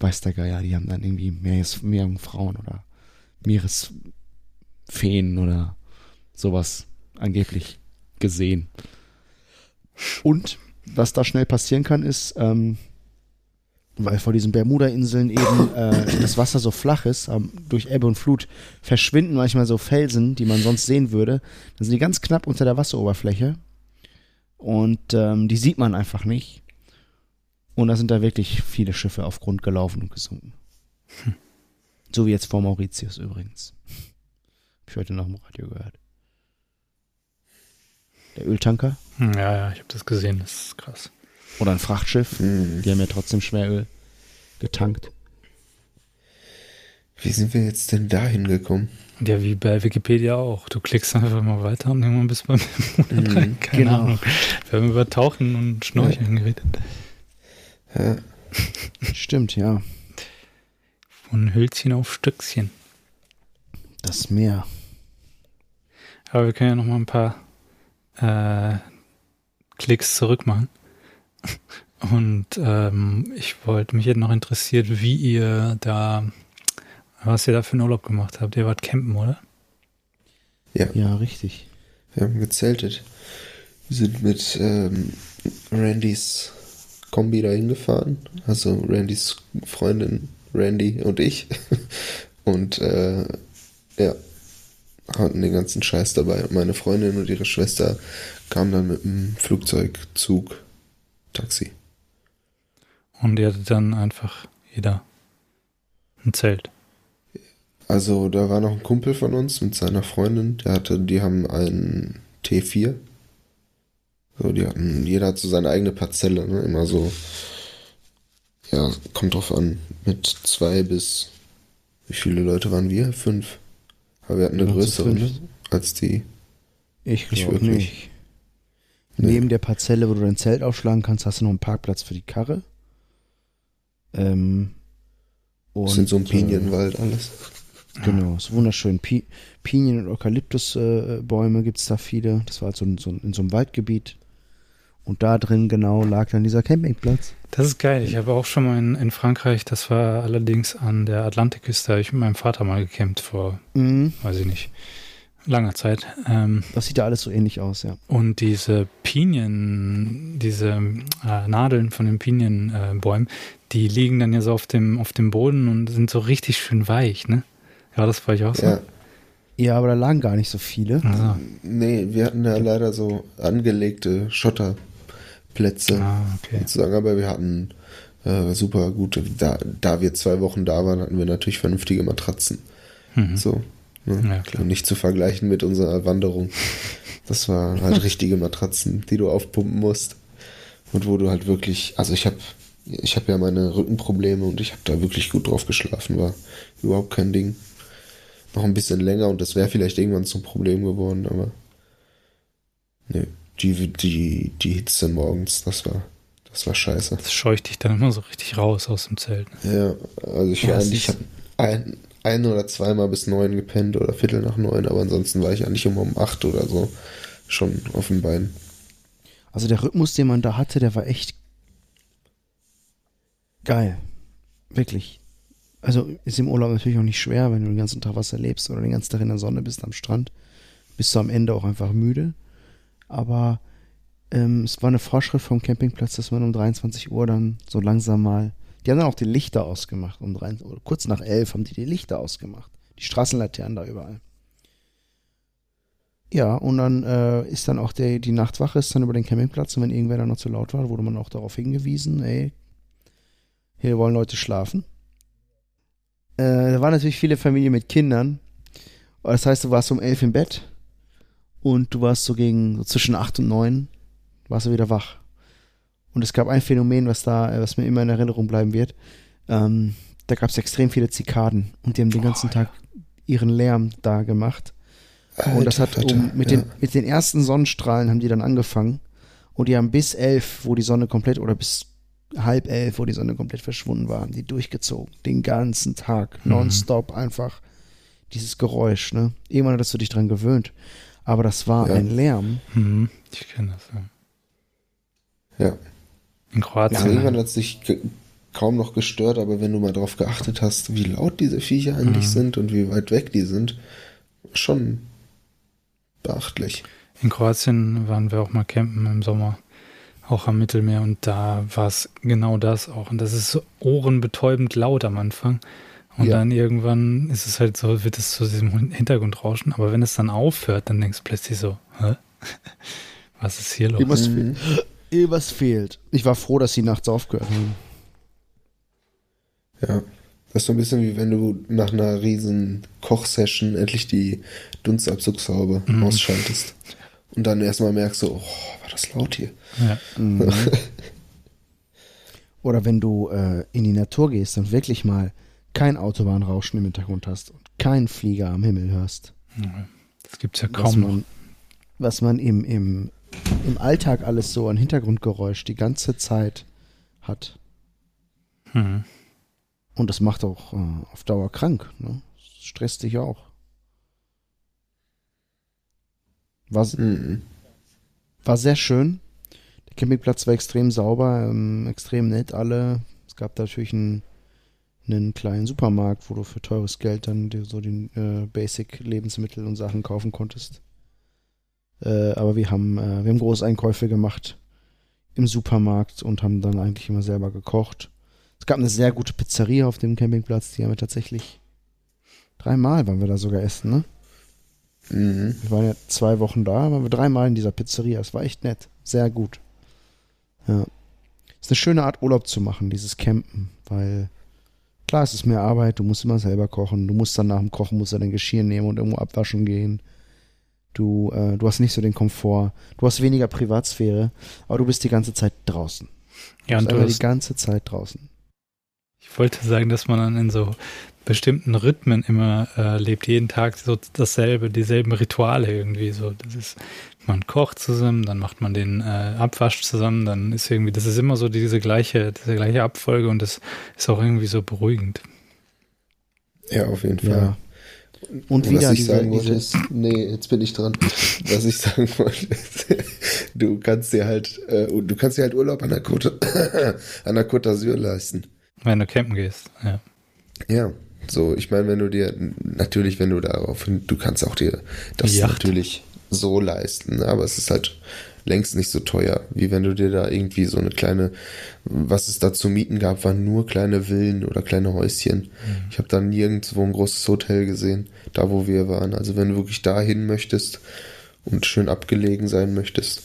weiß der Geier, die haben dann irgendwie Meeres, Meerjungfrauen oder Meeresfeen oder sowas angeblich gesehen. Und was da schnell passieren kann, ist, ähm, weil vor diesen Bermuda-Inseln eben äh, das Wasser so flach ist, ähm, durch Ebbe und Flut verschwinden manchmal so Felsen, die man sonst sehen würde. Dann sind die ganz knapp unter der Wasseroberfläche und ähm, die sieht man einfach nicht. Und da sind da wirklich viele Schiffe auf Grund gelaufen und gesunken. So wie jetzt vor Mauritius übrigens. Hab ich heute noch im Radio gehört. Der Öltanker Hm, Ja, ja, ich habe das gesehen, das ist krass. oder ein Frachtschiff, Hm. die haben ja trotzdem Schweröl getankt. Wie sind wir jetzt denn da hingekommen? Ja, wie bei Wikipedia auch. Du klickst einfach mal weiter und irgendwann bist du beim Bermuda-Dreieck. Keine genau. Ahnung. Wir haben über Tauchen und Schnorcheln geredet. Ja. Stimmt, ja. Von Hölzchen auf Stöckchen. Das Meer. Aber wir können ja noch mal ein paar äh, Klicks zurück machen. Und ähm, ich wollte mich jetzt noch interessiert, wie ihr da, was ihr da für einen Urlaub gemacht habt. Ihr wart campen, oder? Ja, Ja, richtig. wir haben gezeltet. Wir sind mit ähm, Randys Kombi dahin gefahren. Also Randys Freundin Randy und ich. Und äh, ja, hatten den ganzen Scheiß dabei. Und meine Freundin und ihre Schwester kamen dann mit dem Flugzeug, Zug, Taxi. Und ihr hattet dann einfach jeder ein Zelt. Also da war noch ein Kumpel von uns mit seiner Freundin, der hatte, die haben einen T4. So, die hatten, jeder hat so seine eigene Parzelle, ne? Immer so, ja, kommt drauf an, mit zwei bis, wie viele Leute waren wir? Fünf. Aber wir hatten eine größere, ne? Als die. Ich glaube nicht. Nee. Neben der Parzelle, wo du dein Zelt aufschlagen kannst, hast du noch einen Parkplatz für die Karre. Ähm, und, Das sind so ein äh, Pinienwald alles. Genau, ist wunderschön. Pi Pinien- und Eukalyptusbäume äh, Bäume gibt's da viele. Das war so, ein- so in so einem Waldgebiet. Und da drin genau lag dann dieser Campingplatz. Das ist geil. Ich habe auch schon mal in, in Frankreich, das war allerdings an der Atlantikküste, habe ich mit meinem Vater mal gecampt vor, Mhm. weiß ich nicht, langer Zeit. Ähm, Das sieht da alles so ähnlich aus, ja. Und diese Pinien, diese äh, Nadeln von den Pinienbäumen, äh, die liegen dann ja so auf dem, auf dem Boden und sind so richtig schön weich, ne? Ja, das war ich auch so. Ja, Ja, aber da lagen gar nicht so viele. Also, nee, wir hatten ja leider so angelegte Schotterplätze. ah, okay. sozusagen, aber wir hatten äh, super gute, da, da wir zwei Wochen da waren, hatten wir natürlich vernünftige Matratzen. Mhm. So. Ne? Ja, klar. Und nicht zu vergleichen mit unserer Wanderung. Das waren halt richtige Matratzen, die du aufpumpen musst. Und wo du halt wirklich, also ich habe ich hab ja meine Rückenprobleme und ich habe da wirklich gut drauf geschlafen, war überhaupt kein Ding. Noch ein bisschen länger und das wäre vielleicht irgendwann zum Problem geworden, aber nee, die, die, die Hitze morgens, das war, das war scheiße. Das scheucht dich dann immer so richtig raus aus dem Zelt. Ne? Ja, also ich Ja, war eigentlich, ich habe ein, ein oder zweimal bis neun gepennt oder Viertel nach neun, aber ansonsten war ich eigentlich immer um acht oder so schon auf dem Bein. Also der Rhythmus, den man da hatte, der war echt geil. Wirklich. Also ist im Urlaub natürlich auch nicht schwer, wenn du den ganzen Tag was erlebst oder den ganzen Tag in der Sonne bist am Strand. Bist du am Ende auch einfach müde. Aber ähm, es war eine Vorschrift vom Campingplatz, dass man um 23 Uhr dann so langsam mal. Die haben dann auch die Lichter ausgemacht. Um drei, kurz nach elf haben die die Lichter ausgemacht. Die Straßenlaternen da überall. Ja, und dann äh, ist dann auch der, die Nachtwache ist dann über den Campingplatz und wenn irgendwer da noch zu laut war, wurde man auch darauf hingewiesen, ey, hier wollen Leute schlafen. Äh, da waren natürlich viele Familien mit Kindern. Das heißt, du warst um elf im Bett und du warst so gegen so zwischen acht und neun warst du wieder wach. Und es gab ein Phänomen, was da, äh, was mir immer in Erinnerung bleiben wird. Ähm, da gab es extrem viele Zikaden und die haben den ganzen Oh, Tag ihren Lärm da gemacht. Und das hat Alter, um, mit, ja. den, mit den ersten Sonnenstrahlen haben die dann angefangen. Und die haben bis elf, wo die Sonne komplett, oder bis halb elf, wo die Sonne komplett verschwunden war, haben die durchgezogen. Den ganzen Tag. Mhm. Nonstop einfach. Dieses Geräusch, ne? Irgendwann hattest du dich dran gewöhnt. Aber das war Ja. ein Lärm. Mhm. Ich kenne das. Ja. Ja. In Kroatien. irgendwann hat es sich kaum noch gestört, aber wenn du mal drauf geachtet hast, wie laut diese Viecher eigentlich Mhm. sind und wie weit weg die sind, schon beachtlich. In Kroatien waren wir auch mal campen im Sommer, auch am Mittelmeer und da war es genau das auch. Und das ist so ohrenbetäubend laut am Anfang. Und Ja. dann irgendwann ist es halt so, wird es zu diesem Hintergrundrauschen. Aber wenn es dann aufhört, dann denkst du plötzlich so, hä? Was ist hier los? Irgendwas, Mhm. fe irgendwas fehlt. Ich war froh, dass sie nachts aufgehört haben. Ja. Das ist so ein bisschen wie wenn du nach einer riesen Kochsession endlich die Dunstabzugshaube Mhm. ausschaltest. Und dann erstmal merkst du, oh, war das laut hier. Ja. Mhm. Oder wenn du äh, in die Natur gehst und wirklich mal kein Autobahnrauschen im Hintergrund hast und keinen Flieger am Himmel hörst. Das gibt's ja was kaum noch. man, was man im, im, im Alltag alles so an Hintergrundgeräusch die ganze Zeit hat. Hm. Und das macht auch äh, auf Dauer krank. Ne? Das stresst dich auch. War, Mhm. war sehr schön. Der Campingplatz war extrem sauber, ähm, extrem nett alle. Es gab da natürlich einen, einen kleinen Supermarkt, wo du für teures Geld dann dir so die äh, Basic-Lebensmittel und Sachen kaufen konntest. Äh, aber wir haben, äh, wir haben Großeinkäufe gemacht im Supermarkt und haben dann eigentlich immer selber gekocht. Es gab eine sehr gute Pizzeria auf dem Campingplatz, die haben wir tatsächlich dreimal waren wir da sogar essen, ne? Mhm. Wir waren ja zwei Wochen da, waren wir dreimal in dieser Pizzeria. Es war echt nett. Sehr gut. Ja. Ist eine schöne Art, Urlaub zu machen, dieses Campen, weil klar, es ist mehr Arbeit, du musst immer selber kochen, du musst dann nach dem Kochen, musst du dein Geschirr nehmen und irgendwo abwaschen gehen. Du, äh, du hast nicht so den Komfort, du hast weniger Privatsphäre, aber du bist die ganze Zeit draußen. Ja, du und bist du einfach die ganze Zeit draußen. ich wollte sagen, dass man dann in so bestimmten Rhythmen immer äh, lebt, jeden Tag so dasselbe, dieselben Rituale irgendwie so. Das ist, man kocht zusammen, dann macht man den äh, Abwasch zusammen, dann ist irgendwie, das ist immer so diese gleiche, diese gleiche Abfolge und das ist auch irgendwie so beruhigend. Ja, auf jeden Fall. Ja. Und Was wieder ich diese, sagen wollte diese ist, nee, jetzt bin ich dran. Was ich sagen wollte ist, du kannst dir halt, äh, du kannst dir halt Urlaub an der Côte, an der Côte d'Azur leisten. Wenn du campen gehst, ja. Ja, so, ich meine, wenn du dir, natürlich, wenn du darauf, du kannst auch dir das natürlich so leisten, aber es ist halt längst nicht so teuer, wie wenn du dir da irgendwie so eine kleine, was es da zu mieten gab, waren nur kleine Villen oder kleine Häuschen. Ich habe da nirgendwo ein großes Hotel gesehen, da wo wir waren. Also wenn du wirklich dahin möchtest und schön abgelegen sein möchtest,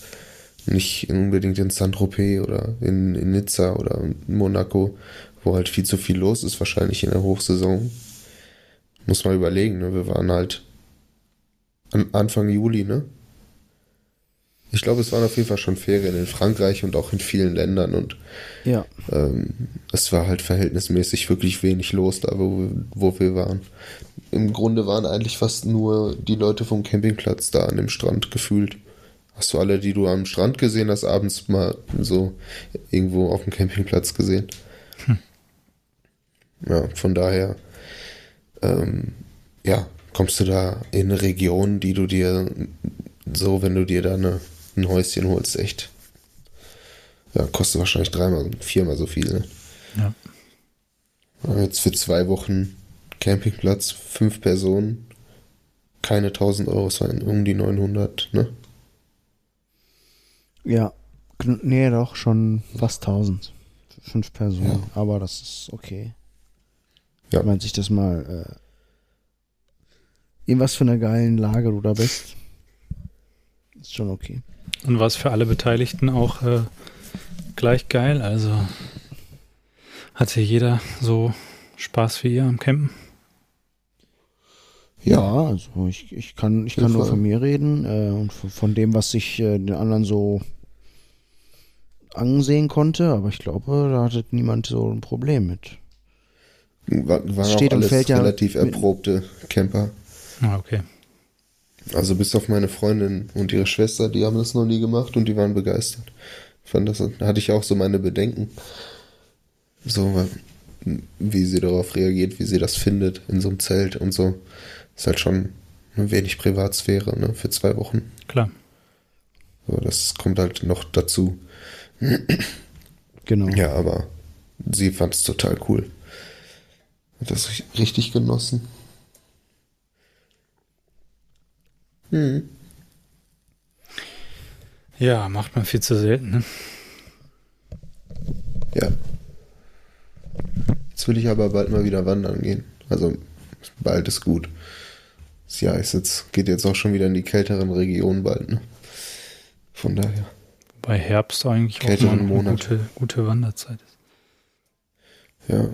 nicht unbedingt in Saint-Tropez oder in, in Nizza oder in Monaco, wo halt viel zu viel los ist, wahrscheinlich in der Hochsaison. Muss man überlegen, ne? Wir waren halt an Anfang Juli, ne? Ich glaube, es waren auf jeden Fall schon Ferien in Frankreich und auch in vielen Ländern und ja, ähm, es war halt verhältnismäßig wirklich wenig los da, wo, wo wir waren. Im Grunde waren eigentlich fast nur die Leute vom Campingplatz da an dem Strand gefühlt. Hast du alle, die du am Strand gesehen hast, abends mal so irgendwo auf dem Campingplatz gesehen? Ja, von daher, ähm, ja, kommst du da in eine Region, die du dir so, wenn du dir da eine, ein Häuschen holst, echt, ja, kostet wahrscheinlich dreimal, viermal so viel. Ne? Ja. Aber Jetzt für zwei Wochen Campingplatz, fünf Personen, keine 1000 Euro, es waren um die 900, ne? ja. Nee, doch, schon fast 1000. Für Fünf Personen, Ja. aber das ist okay. Ja. Wenn man sich das mal, äh, in was für einer geilen Lage du da bist. Ist schon okay. Und war es für alle Beteiligten auch äh, gleich geil? Also hatte jeder so Spaß wie ihr am Campen? Ja, also ich, ich kann, ich kann nur von mir reden äh, und von, von dem, was ich äh, den anderen so ansehen konnte, aber ich glaube, da hatte niemand so ein Problem mit. War, waren auch Steht und alles fällt ja relativ mit- erprobte Camper. Ah, okay. Also bis auf meine Freundin und ihre Schwester, die haben das noch nie gemacht und die waren begeistert. Fand das, da hatte ich auch so meine Bedenken. So, wie sie darauf reagiert, wie sie das findet in so einem Zelt und so. Ist halt schon ein wenig Privatsphäre, ne, für zwei Wochen. Klar. So, das kommt halt noch dazu. Genau. Ja, aber sie fand es total cool. Hat das ri- richtig genossen. Hm. Ja, macht man viel zu selten, ne? Ja. Jetzt will ich aber bald mal wieder wandern gehen. Also bald ist gut. Das Jahr ist jetzt, geht jetzt auch schon wieder in die kälteren Regionen bald, ne? Von daher. Bei Herbst eigentlich auch mal eine Monat. gute, gute Wanderzeit ist. Ja.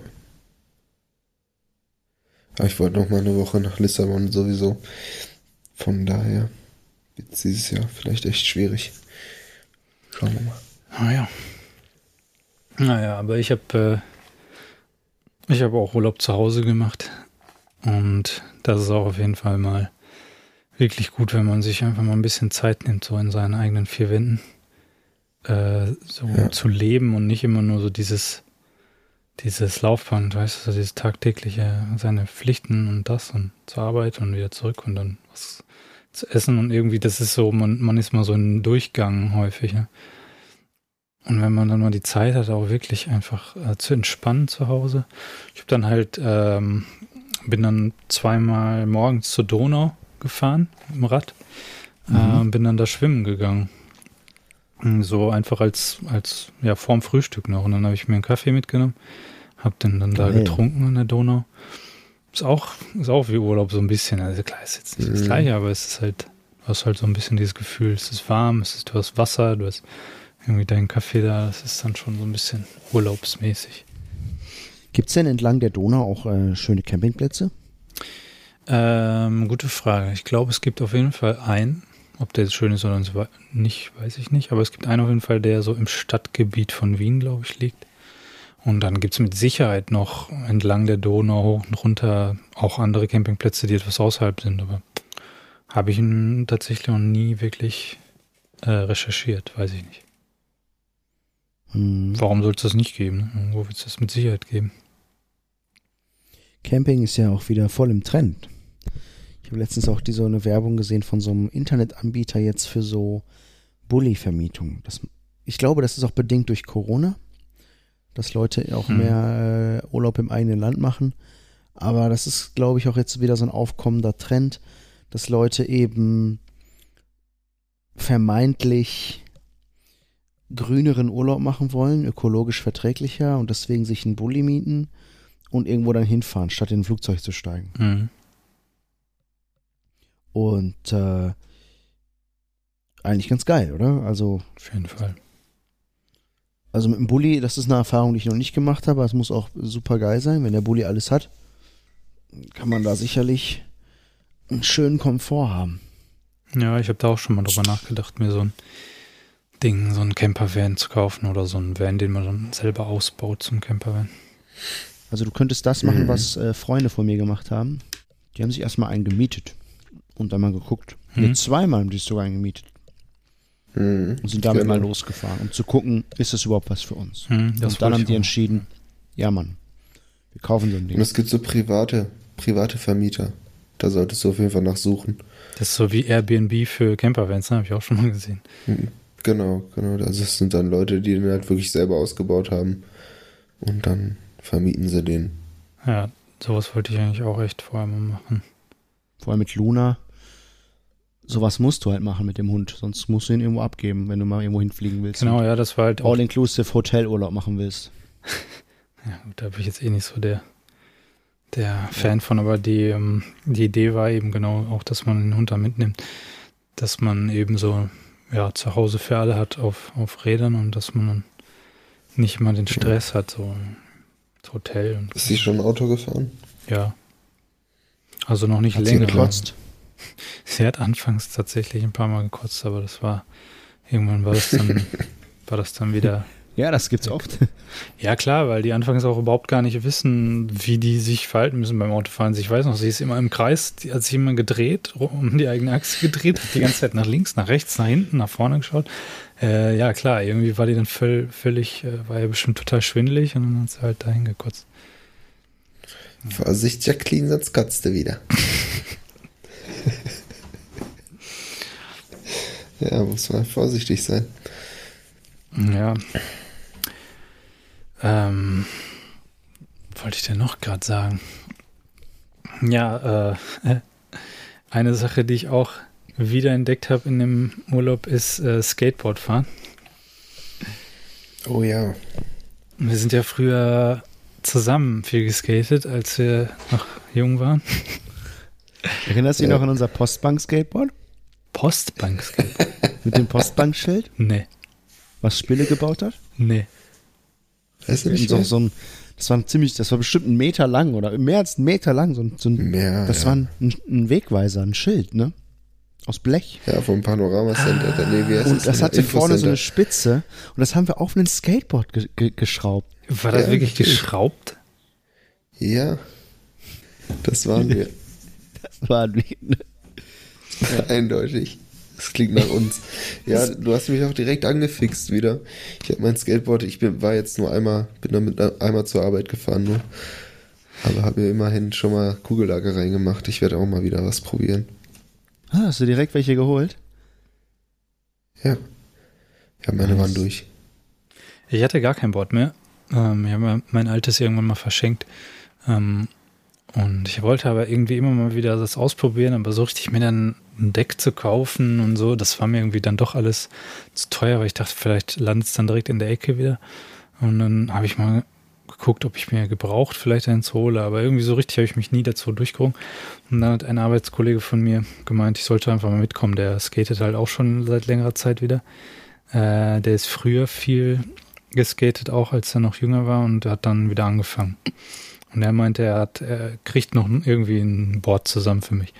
Aber ich wollte noch mal eine Woche nach Lissabon sowieso. Von daher wird dieses Jahr vielleicht echt schwierig. Schauen wir mal. Naja. Naja, aber ich habe äh, ich habe auch Urlaub zu Hause gemacht. Und das ist auch auf jeden Fall mal wirklich gut, wenn man sich einfach mal ein bisschen Zeit nimmt, so in seinen eigenen vier Wänden äh, so Ja. zu leben und nicht immer nur so dieses dieses Laufband, weißt du, dieses tagtägliche, seine Pflichten und das und zur Arbeit und wieder zurück und dann was zu essen und irgendwie, das ist so, man, man ist mal so in Durchgang häufig. Ja. Und wenn man dann mal die Zeit hat, auch wirklich einfach äh, zu entspannen zu Hause. Ich habe dann halt, ähm, bin dann zweimal morgens zur Donau gefahren im Rad, mhm. äh, bin dann da schwimmen gegangen. So einfach als, als, ja, vorm Frühstück noch. Und dann habe ich mir einen Kaffee mitgenommen, habe den dann Geil. da getrunken an der Donau. Ist auch, ist auch wie Urlaub so ein bisschen. Also klar, ist jetzt nicht mhm. das Gleiche, aber es ist halt, du hast halt so ein bisschen dieses Gefühl, es ist warm, es ist, du hast Wasser, du hast irgendwie deinen Kaffee da, das ist dann schon so ein bisschen urlaubsmäßig. Gibt es denn entlang der Donau auch äh, schöne Campingplätze? Ähm, gute Frage. Ich glaube, es gibt auf jeden Fall einen. Ob der jetzt schön ist oder nicht, weiß ich nicht. Aber es gibt einen auf jeden Fall, der so im Stadtgebiet von Wien, glaube ich, liegt. Und dann gibt es mit Sicherheit noch entlang der Donau hoch und runter auch andere Campingplätze, die etwas außerhalb sind. Aber habe ich ihn tatsächlich noch nie wirklich äh, recherchiert, weiß ich nicht. Hm. Warum soll es das nicht geben? Ne? Irgendwo wird es das mit Sicherheit geben. Camping ist ja auch wieder voll im Trend. Ich habe letztens auch die, so eine Werbung gesehen von so einem Internetanbieter jetzt für so Bulli-Vermietung. Ich glaube, das ist auch bedingt durch Corona, dass Leute auch hm. mehr äh, Urlaub im eigenen Land machen. Aber das ist, glaube ich, auch jetzt wieder so ein aufkommender Trend, dass Leute eben vermeintlich grüneren Urlaub machen wollen, ökologisch verträglicher und deswegen sich einen Bulli mieten und irgendwo dann hinfahren, statt in ein Flugzeug zu steigen. Mhm. Und äh, eigentlich ganz geil, oder? Also. Auf jeden Fall. Also mit dem Bulli, das ist eine Erfahrung, die ich noch nicht gemacht habe. Es muss auch super geil sein, wenn der Bulli alles hat. Kann man da sicherlich einen schönen Komfort haben. Ja, ich habe da auch schon mal drüber nachgedacht, mir so ein Ding, so ein Campervan zu kaufen oder so ein Van, den man dann selber ausbaut zum Campervan. Also du könntest das machen, mhm. was äh, Freunde von mir gemacht haben. Die haben sich erstmal einen gemietet und dann mal geguckt. Mhm. Nee, zweimal haben die es sogar eingemietet. Mhm. Und sind damit genau. mal losgefahren, um zu gucken, ist das überhaupt was für uns. Mhm, und dann haben die entschieden, ja Mann, wir kaufen so ein Ding. Und es gibt so private, private Vermieter. Da solltest du auf jeden Fall nachsuchen. Das ist so wie Airbnb für Campervans, ne? habe ich auch schon mal gesehen. Mhm. Genau, genau. Also es sind dann Leute, die den halt wirklich selber ausgebaut haben. Und dann vermieten sie den. Ja, sowas wollte ich eigentlich auch echt vorher mal machen. Vor allem mit Luna sowas musst du halt machen mit dem Hund, sonst musst du ihn irgendwo abgeben, wenn du mal irgendwo hinfliegen willst. Genau, ja, das war halt All-inclusive Hotelurlaub machen willst. ja, gut, da bin ich jetzt eh nicht so der, der Fan von, aber die, ähm, die Idee war eben genau auch, dass man den Hund da mitnimmt, dass man eben so, ja, zu Hause Pferde hat auf, auf Rädern und dass man dann nicht mal den Stress hat, so das Hotel. Und Ist sie schon Auto gefahren? Ja. Also noch nicht hat länger. Sie gekotzt? Sie hat anfangs tatsächlich ein paar Mal gekotzt, aber das war, irgendwann war das dann, war das dann wieder. Ja, das gibt's oft. Ja, klar, weil die anfangs auch überhaupt gar nicht wissen, wie die sich verhalten müssen beim Autofahren. Ich weiß noch, sie ist immer im Kreis, die hat sich immer gedreht, um die eigene Achse gedreht, hat die ganze Zeit nach links, nach rechts, nach hinten, nach vorne geschaut. Äh, ja, klar, irgendwie war die dann völ völlig, äh, war ja bestimmt total schwindelig und dann hat sie halt dahin gekotzt. Vorsicht, Jacqueline, sonst kotzt du wieder. Ja, muss man vorsichtig sein. Ja. Ähm, wollte ich denn noch gerade sagen? Ja, äh, eine Sache, die ich auch wieder entdeckt habe in dem Urlaub, ist äh, Skateboardfahren. Oh ja. Wir sind ja früher zusammen viel geskatet, als wir noch jung waren. Erinnerst du dich ja. noch an unser Postbank-Skateboard? Postbank-Skateboard? Mit dem Postbank-Schild? Nee. Was Spille gebaut hat? Nee. Du nicht so, so ein, das war ziemlich, das war bestimmt ein Meter lang oder mehr als ein Meter lang. So ein, so ein mehr, das ja. war ein, ein, Wegweiser, ein Schild, ne? Aus Blech. Ja, vom Panorama Center. Der nee, und das hatte vorne so eine Spitze und das haben wir auf ein Skateboard ge ge geschraubt. War das ja, wirklich geschraubt? Ja. Das waren wir. Das waren wir. Ja. Eindeutig. Das klingt nach uns. Ja, du hast mich auch direkt angefixt wieder. Ich habe mein Skateboard, ich bin, war jetzt nur einmal, bin damit einmal zur Arbeit gefahren nur. Aber habe mir immerhin schon mal Kugellager reingemacht. Ich werde auch mal wieder was probieren. Ah, hast du direkt welche geholt? Ja. Ja, meine Nice. waren durch. Ich hatte gar kein Board mehr. Ähm, ich habe mein altes irgendwann mal verschenkt. Ähm, und ich wollte aber irgendwie immer mal wieder das ausprobieren, aber so richtig mir dann ein Deck zu kaufen und so, das war mir irgendwie dann doch alles zu teuer, weil ich dachte, vielleicht landet es dann direkt in der Ecke wieder. Und dann habe ich mal geguckt, ob ich mir gebraucht vielleicht eins hole, aber irgendwie so richtig habe ich mich nie dazu durchgerungen. Und dann hat ein Arbeitskollege von mir gemeint, ich sollte einfach mal mitkommen. Der skatet halt auch schon seit längerer Zeit wieder. Äh, der ist früher viel geskatet, auch als er noch jünger war und hat dann wieder angefangen. Und er meinte, er hat, er kriegt noch irgendwie ein Board zusammen für mich.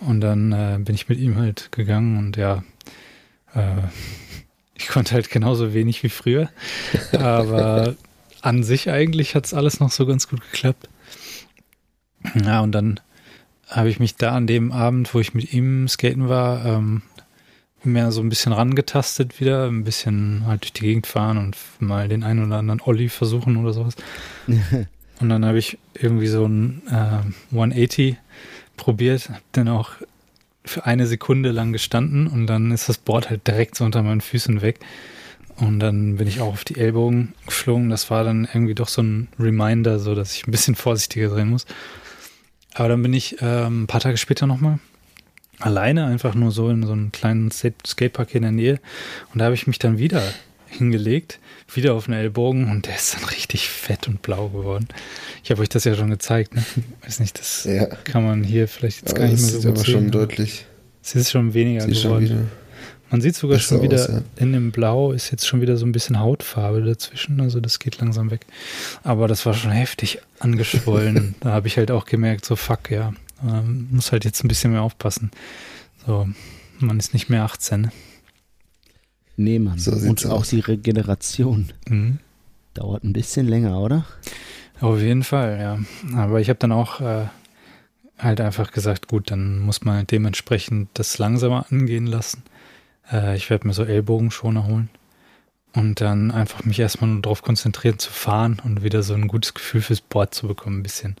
Und dann äh, bin ich mit ihm halt gegangen und ja, äh, ich konnte halt genauso wenig wie früher. Aber an sich eigentlich hat es alles noch so ganz gut geklappt. Ja, und dann habe ich mich da an dem Abend, wo ich mit ihm skaten war, ähm, mehr so ein bisschen rangetastet wieder, ein bisschen halt durch die Gegend fahren und mal den einen oder anderen Olli versuchen oder sowas. Und dann habe ich irgendwie so ein äh, 180 probiert, hab dann auch für eine Sekunde lang gestanden und dann ist das Board halt direkt so unter meinen Füßen weg. Und dann bin ich auch auf die Ellbogen geflogen. Das war dann irgendwie doch so ein Reminder, so dass ich ein bisschen vorsichtiger sein muss. Aber dann bin ich ähm, ein paar Tage später nochmal alleine, einfach nur so in so einem kleinen Skate- Skatepark in der Nähe. Und da habe ich mich dann wieder hingelegt, wieder auf den Ellbogen und der ist dann richtig fett und blau geworden. Ich habe euch das ja schon gezeigt, ne? Weiß nicht, das Ja. kann man hier vielleicht jetzt Aber gar nicht mehr so gut aber schon sehen. deutlich. Es ist schon weniger Sieht schon geworden. wieder. Man sieht sogar schon wieder aus, ja. in dem Blau ist jetzt schon wieder so ein bisschen Hautfarbe dazwischen. Also das geht langsam weg. Aber das war schon heftig angeschwollen. da habe ich halt auch gemerkt, so fuck, ja, ähm, muss halt jetzt ein bisschen mehr aufpassen. So, man ist nicht mehr 18. ne? Nee, Mann. So Und auch aus. die Regeneration Mhm. dauert ein bisschen länger, oder? Auf jeden Fall, ja. Aber ich habe dann auch äh, halt einfach gesagt, gut, dann muss man halt dementsprechend das langsamer angehen lassen. Äh, ich werde mir so Ellbogenschoner holen und dann einfach mich erstmal nur darauf konzentrieren zu fahren und wieder so ein gutes Gefühl fürs Board zu bekommen, ein bisschen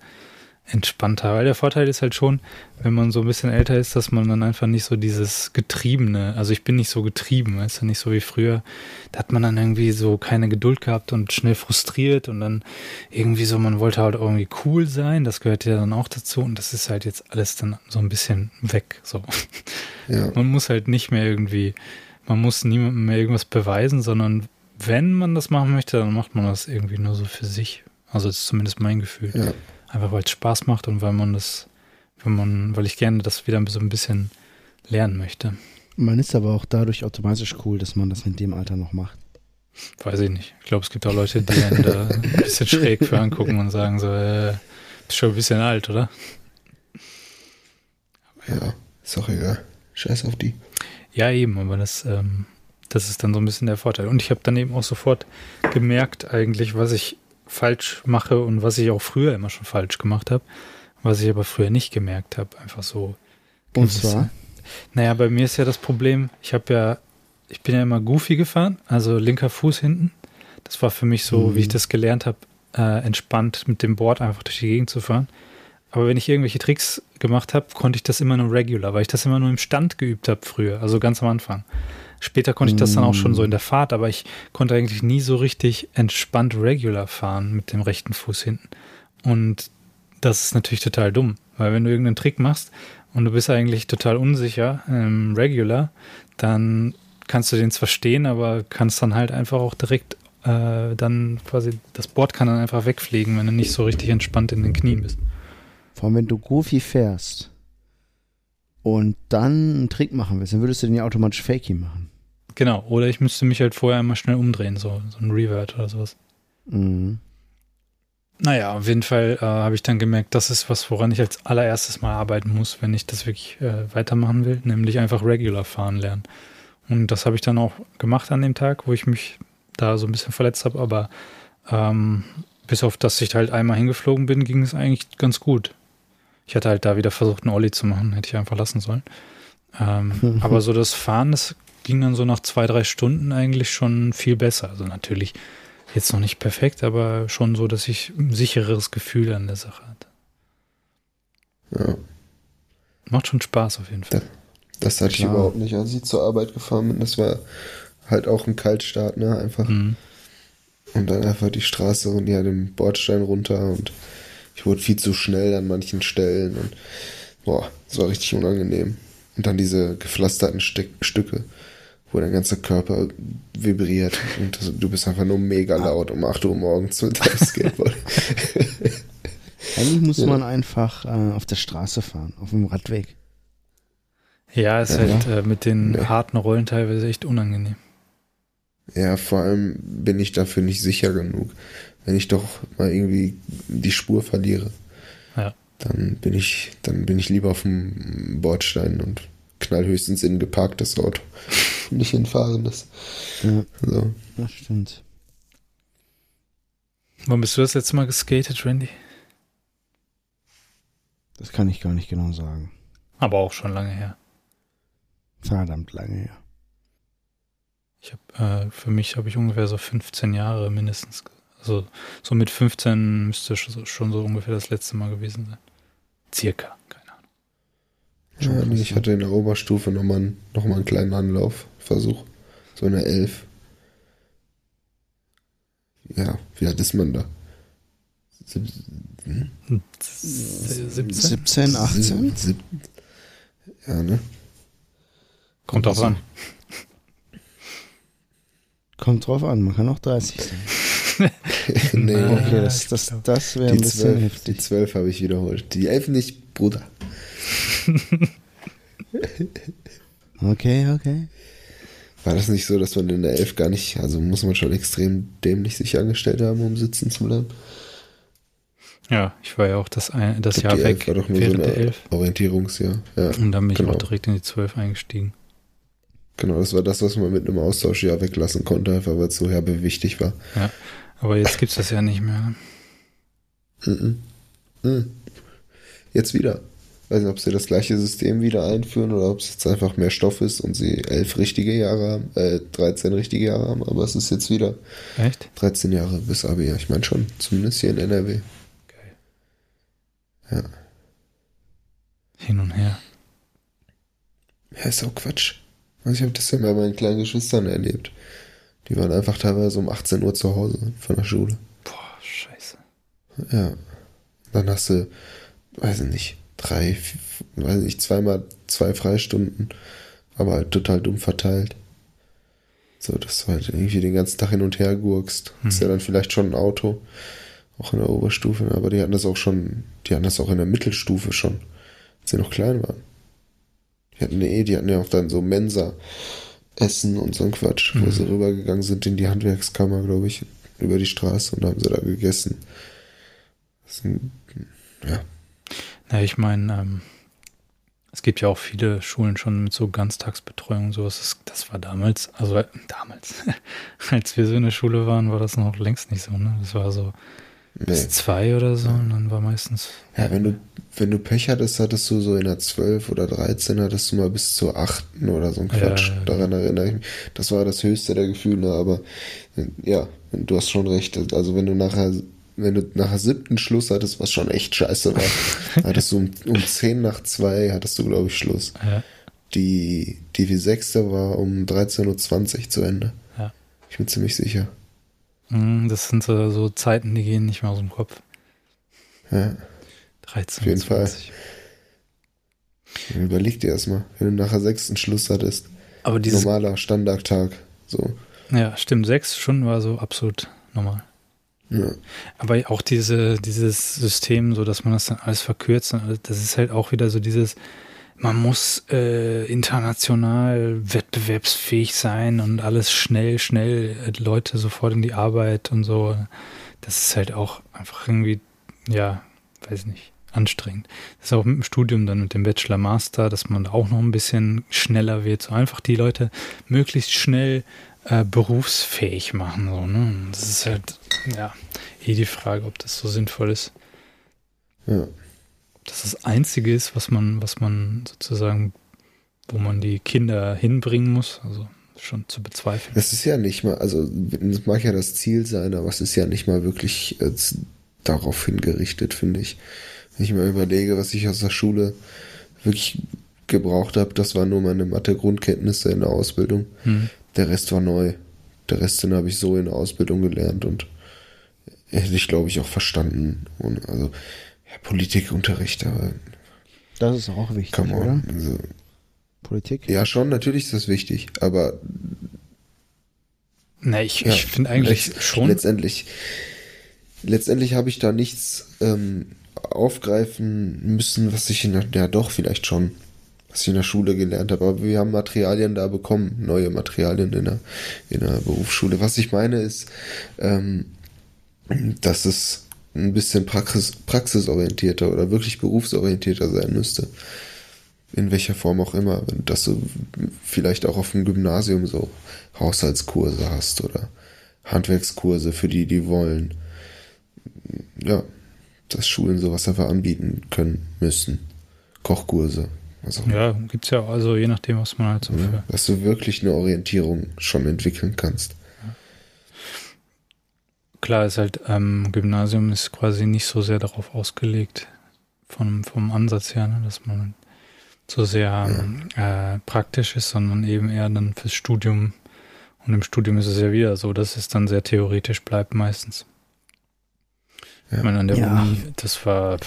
entspannter. Weil der Vorteil ist halt schon, wenn man so ein bisschen älter ist, dass man dann einfach nicht so dieses Getriebene, also ich bin nicht so getrieben, weißt du, nicht so wie früher. Da hat man dann irgendwie so keine Geduld gehabt und schnell frustriert und dann irgendwie so, man wollte halt irgendwie cool sein, das gehört ja dann auch dazu und das ist halt jetzt alles dann so ein bisschen weg, so. Ja. Man muss halt nicht mehr irgendwie, man muss niemandem mehr irgendwas beweisen, sondern wenn man das machen möchte, dann macht man das irgendwie nur so für sich. Also das ist zumindest mein Gefühl. Ja. Einfach weil es Spaß macht und weil man das, wenn man, weil ich gerne das wieder so ein bisschen lernen möchte. Man ist aber auch dadurch automatisch cool, dass man das in dem Alter noch macht. Weiß ich nicht. Ich glaube, es gibt auch Leute, die einen da ein bisschen schräg für angucken und sagen so, äh, bist schon ein bisschen alt, oder? Ja. Ist auch egal. Scheiß auf die. Ja, eben, aber das, ähm, das ist dann so ein bisschen der Vorteil. Und ich habe dann eben auch sofort gemerkt, eigentlich, was ich falsch mache und was ich auch früher immer schon falsch gemacht habe, was ich aber früher nicht gemerkt habe. Einfach so. Und zwar? Naja, bei mir ist ja das Problem, ich habe ja, ich bin ja immer goofy gefahren, also linker Fuß hinten. Das war für mich so, Mhm. wie ich das gelernt habe, äh, entspannt mit dem Board einfach durch die Gegend zu fahren. Aber wenn ich irgendwelche Tricks gemacht habe, konnte ich das immer nur regular, weil ich das immer nur im Stand geübt habe früher, also ganz am Anfang. Später konnte ich das dann auch schon so in der Fahrt, aber ich konnte eigentlich nie so richtig entspannt regular fahren mit dem rechten Fuß hinten. Und das ist natürlich total dumm, weil wenn du irgendeinen Trick machst und du bist eigentlich total unsicher im Regular, dann kannst du den zwar stehen, aber kannst dann halt einfach auch direkt äh, dann quasi, das Board kann dann einfach wegfliegen, wenn du nicht so richtig entspannt in den Knien bist. Vor allem, wenn du Goofy fährst und dann einen Trick machen willst, dann würdest du den ja automatisch Fakey machen. Genau, oder ich müsste mich halt vorher einmal schnell umdrehen, so, so ein Revert oder sowas. Mhm. Naja, auf jeden Fall äh, habe ich dann gemerkt, das ist was, woran ich als allererstes mal arbeiten muss, wenn ich das wirklich äh, weitermachen will, nämlich einfach regular fahren lernen. Und das habe ich dann auch gemacht an dem Tag, wo ich mich da so ein bisschen verletzt habe, aber ähm, bis auf dass ich halt einmal hingeflogen bin, ging es eigentlich ganz gut. Ich hatte halt da wieder versucht, einen Ollie zu machen, hätte ich einfach lassen sollen. Ähm, aber so das Fahren, das ging dann so nach zwei, drei Stunden eigentlich schon viel besser. Also natürlich jetzt noch nicht perfekt, aber schon so, dass ich ein sichereres Gefühl an der Sache hatte. Ja. Macht schon Spaß auf jeden Fall. Das hatte Klar. ich überhaupt nicht, als ich zur Arbeit gefahren bin. Das war halt auch ein Kaltstart, ne? Einfach. Mhm. Und dann einfach die Straße und ja, den Bordstein runter und ich wurde viel zu schnell an manchen Stellen und boah, das war richtig unangenehm. Und dann diese gepflasterten Steck Stücke, wo dein ganzer Körper vibriert und das, du bist einfach nur mega laut um 8 Uhr morgens mit deinem Skateboard. Eigentlich muss Ja. man einfach äh, auf der Straße fahren, auf dem Radweg. Ja, ist Ja. halt äh, mit den Ja. harten Rollen teilweise echt unangenehm. ja, vor allem bin ich dafür nicht sicher genug. Wenn ich doch mal irgendwie die Spur verliere, Ja. dann bin ich, dann bin ich lieber auf dem Bordstein und knall höchstens in ein geparktes Auto. Nicht in ein fahrendes. Ja, So. das stimmt. Wann bist du das letzte Mal geskatet, Randy? Das kann ich gar nicht genau sagen. Aber auch schon lange her. Verdammt lange her. Ich habe äh, für mich habe ich ungefähr so 15 Jahre mindestens. Also so mit 15 müsste schon schon so ungefähr das letzte Mal gewesen sein. Circa, Ja, krass, nee, ich hatte in der Oberstufe nochmal einen, noch mal einen kleinen Anlaufversuch. So in der 11. Ja, wie alt ist man da? Sieb- hm? 17? 17, 18? Sieb- Ja, ne? Kommt drauf Also, an. Kommt drauf an, man kann auch 30 sein. nee, Ja, Okay, das, das, das wäre ein die bisschen 12, die heftig. 12 habe ich wiederholt. Die 11 nicht, Bruder. Okay, okay. War das nicht so, dass man in der 11 gar nicht, also muss man schon extrem dämlich sich angestellt haben, um sitzen zu bleiben? Ja, ich war ja auch das, ein, das Ich glaub, Jahr die 11 weg war doch nur so der eine 11. Orientierungsjahr. Ja, Und dann bin ich genau. auch direkt in die 12 eingestiegen. genau. Das war das, was man mit einem Austauschjahr weglassen konnte, einfach weil es so herbe wichtig war. Aber jetzt gibt's das ja nicht mehr. ne? Mhm. Mhm. Jetzt wieder. Weiß nicht, ob sie das gleiche System wieder einführen oder ob es jetzt einfach mehr Stoff ist und sie elf richtige Jahre haben, äh, 13 richtige Jahre haben, aber es ist jetzt wieder Echt? 13 Jahre bis Abi. Ja, ich meine schon, zumindest hier in NRW. Geil. Ja. Hin und her. Ja, ist auch Quatsch. Also ich habe das ja bei meinen kleinen Geschwistern erlebt. Die waren einfach teilweise um 18 Uhr zu Hause von der Schule. Boah, scheiße. Ja. Dann hast du, weiß ich nicht, drei, weiß ich nicht, zweimal zwei Freistunden, aber halt total dumm verteilt. So, dass du halt irgendwie den ganzen Tag hin und her gurkst. Ist ja dann vielleicht schon ein Auto, auch in der Oberstufe, aber die hatten das auch schon, die hatten das auch in der Mittelstufe schon, als sie noch klein waren. Die hatten eh, die hatten ja auch dann so Mensa Essen und so ein Quatsch, wo Mhm. sie rübergegangen sind in die Handwerkskammer, glaube ich, über die Straße und haben sie da gegessen. Das ein, ja, Na, ich meine, ähm, es gibt ja auch viele Schulen schon mit so Ganztagsbetreuung und sowas. Das, das war damals, also äh, damals, als wir so in der Schule waren, war das noch längst nicht so, ne? Das war so bis nee. zwei oder so und dann war meistens. Ja, wenn du, wenn du Pech hattest, hattest du so in der 12 oder 13, hattest du mal bis zur 8. oder so ein Ja, Quatsch. ja, Daran erinnere ich mich. Das war das höchste der Gefühle, aber äh, ja, du hast schon recht. Also wenn du nachher, wenn du nachher siebten Schluss hattest, was schon echt scheiße war, hattest du um, um 10 nach 2 hattest du, glaube ich, Schluss. Ja, Die, die wie sechste war um 13.20 Uhr zu Ende. Ja. Ich bin ziemlich sicher. Mm, das sind so, so Zeiten, die gehen nicht mehr aus dem Kopf. Ja. 13, Auf jeden Fall. 20. Überleg dir erstmal, wenn du nachher sechsten Schluss hattest. Aber dieses, Normaler Standardtag. So. ja, stimmt, sechs Stunden war so absolut normal. Aber auch diese, dieses System, so dass man das dann alles verkürzt, das ist halt auch wieder so dieses, man muss äh, international wettbewerbsfähig sein und alles schnell, schnell, äh, Leute sofort in die Arbeit und so. Das ist halt auch einfach irgendwie, ja, weiß nicht, anstrengend. Das ist auch mit dem Studium dann mit dem Bachelor Master, dass man da auch noch ein bisschen schneller wird, so einfach die Leute möglichst schnell äh, berufsfähig machen. So, ne? Das ist halt, ja, eh die Frage, ob das so sinnvoll ist. Ja. Ob das das Einzige ist, was man, was man sozusagen, wo man die Kinder hinbringen muss. Also schon zu bezweifeln. Das ist ja nicht mal, also das mag ja das Ziel sein, aber es ist ja nicht mal wirklich äh, darauf hingerichtet, finde ich. Wenn ich mir überlege, was ich aus der Schule wirklich gebraucht habe, das war nur meine Mathe-Grundkenntnisse in der Ausbildung. Hm. Der Rest war neu. Der Rest den habe ich so in der Ausbildung gelernt und hätte ich, glaube ich, auch verstanden. Und also ja, Politikunterricht, aber. Das ist auch wichtig, oder? Also, Politik? Ja, schon, natürlich ist das wichtig, aber. Na, ich, ja, ich finde eigentlich letzt, schon. Letztendlich, letztendlich habe ich da nichts ähm, aufgreifen müssen, was ich in der, ja doch, vielleicht schon, was ich in der Schule gelernt habe, aber wir haben Materialien da bekommen, neue Materialien in der, in der Berufsschule. Was ich meine ist, ähm, dass es ein bisschen Praxis, praxisorientierter oder wirklich berufsorientierter sein müsste. In welcher Form auch immer. Dass du vielleicht auch auf dem Gymnasium so Haushaltskurse hast oder Handwerkskurse für die, die wollen. Ja, dass Schulen sowas einfach anbieten können müssen. Kochkurse. Also, ja, gibt es ja also je nachdem, was man halt so ja, für. Dass du wirklich eine Orientierung schon entwickeln kannst klar ist halt, ähm, Gymnasium ist quasi nicht so sehr darauf ausgelegt, vom, vom Ansatz her, ne, dass man so sehr ja. äh, praktisch ist, sondern eben eher dann fürs Studium. Und im Studium ist es ja wieder so, dass es dann sehr theoretisch bleibt meistens. Ja. Ich meine, an der ja. Uni, das war,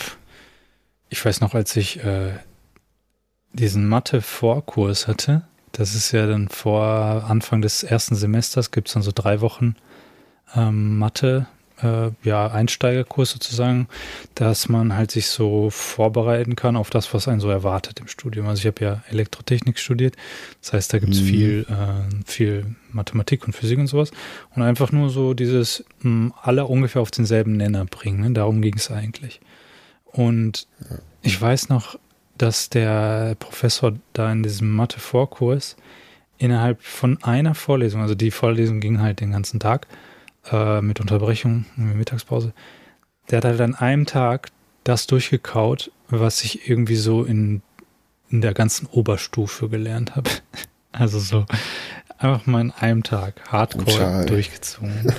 ich weiß noch, als ich äh, diesen Mathe-Vorkurs hatte, das ist ja dann vor Anfang des ersten Semesters, gibt es dann so drei Wochen ähm, Mathe, äh, ja, Einsteigerkurs sozusagen, dass man halt sich so vorbereiten kann auf das, was einen so erwartet im Studium. Also ich habe ja Elektrotechnik studiert, das heißt, da gibt es mhm. viel, äh, viel Mathematik und Physik und sowas. Und einfach nur so dieses mh, hm, alle ungefähr auf denselben Nenner bringen. Ne? Darum ging es eigentlich. Und ich weiß noch, dass der Professor da in diesem Mathe-Vorkurs innerhalb von einer Vorlesung, also die Vorlesung ging halt den ganzen Tag, äh, mit Unterbrechung, mit Mittagspause. Der hat halt an einem Tag das durchgekaut, was ich irgendwie so in, in der ganzen Oberstufe gelernt habe. Also so einfach mal in einem Tag hardcore Schall. durchgezogen.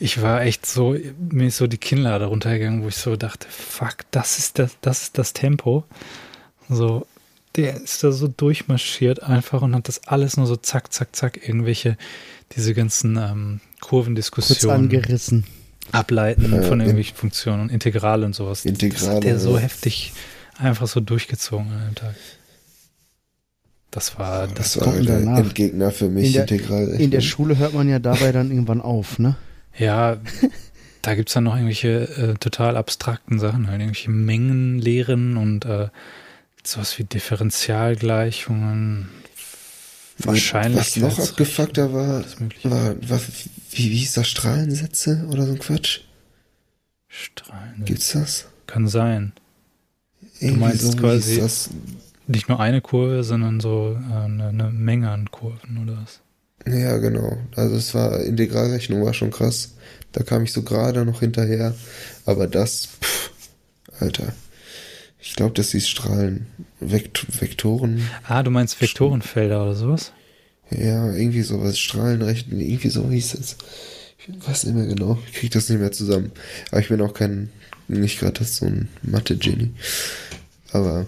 Ich war echt so, mir ist so die Kinnlade runtergegangen, wo ich so dachte, fuck, das ist das, das ist das Tempo. So, der ist da so durchmarschiert einfach und hat das alles nur so zack, zack, zack, irgendwelche, diese ganzen ähm, Kurvendiskussionen. angerissen. Ableiten äh, von irgendwelchen Funktionen und Integrale und sowas. Integrale. Das hat der so heftig einfach so durchgezogen an dem Tag. Das war das, das war der Endgegner für mich, in der, Integral. In der Schule hört man ja dabei dann irgendwann auf, ne? Ja, da gibt es dann noch irgendwelche äh, total abstrakten Sachen, halt irgendwelche Mengenlehren und äh, sowas wie Differentialgleichungen. Wahrscheinlich. Was noch abgefuckter war, war, war wie, wie hieß das, Strahlensätze oder so ein Quatsch? Strahlen. Gibt's das? Kann sein. Irgendwie du meinst so, quasi nicht nur eine Kurve, sondern so äh, eine, eine, Menge an Kurven oder was? Ja, genau. Also es war, Integralrechnung war schon krass. Da kam ich so gerade noch hinterher. Aber das, pff, Alter. Ich glaube, das hieß Strahlen. Vekt Vektoren. Ah, du meinst Vektorenfelder oder sowas? Ja, irgendwie sowas. Strahlenrechten, irgendwie so hieß es. Ich weiß nicht mehr genau. Ich kriege das nicht mehr zusammen. Aber ich bin auch kein, nicht gerade so ein Mathe-Genie. Aber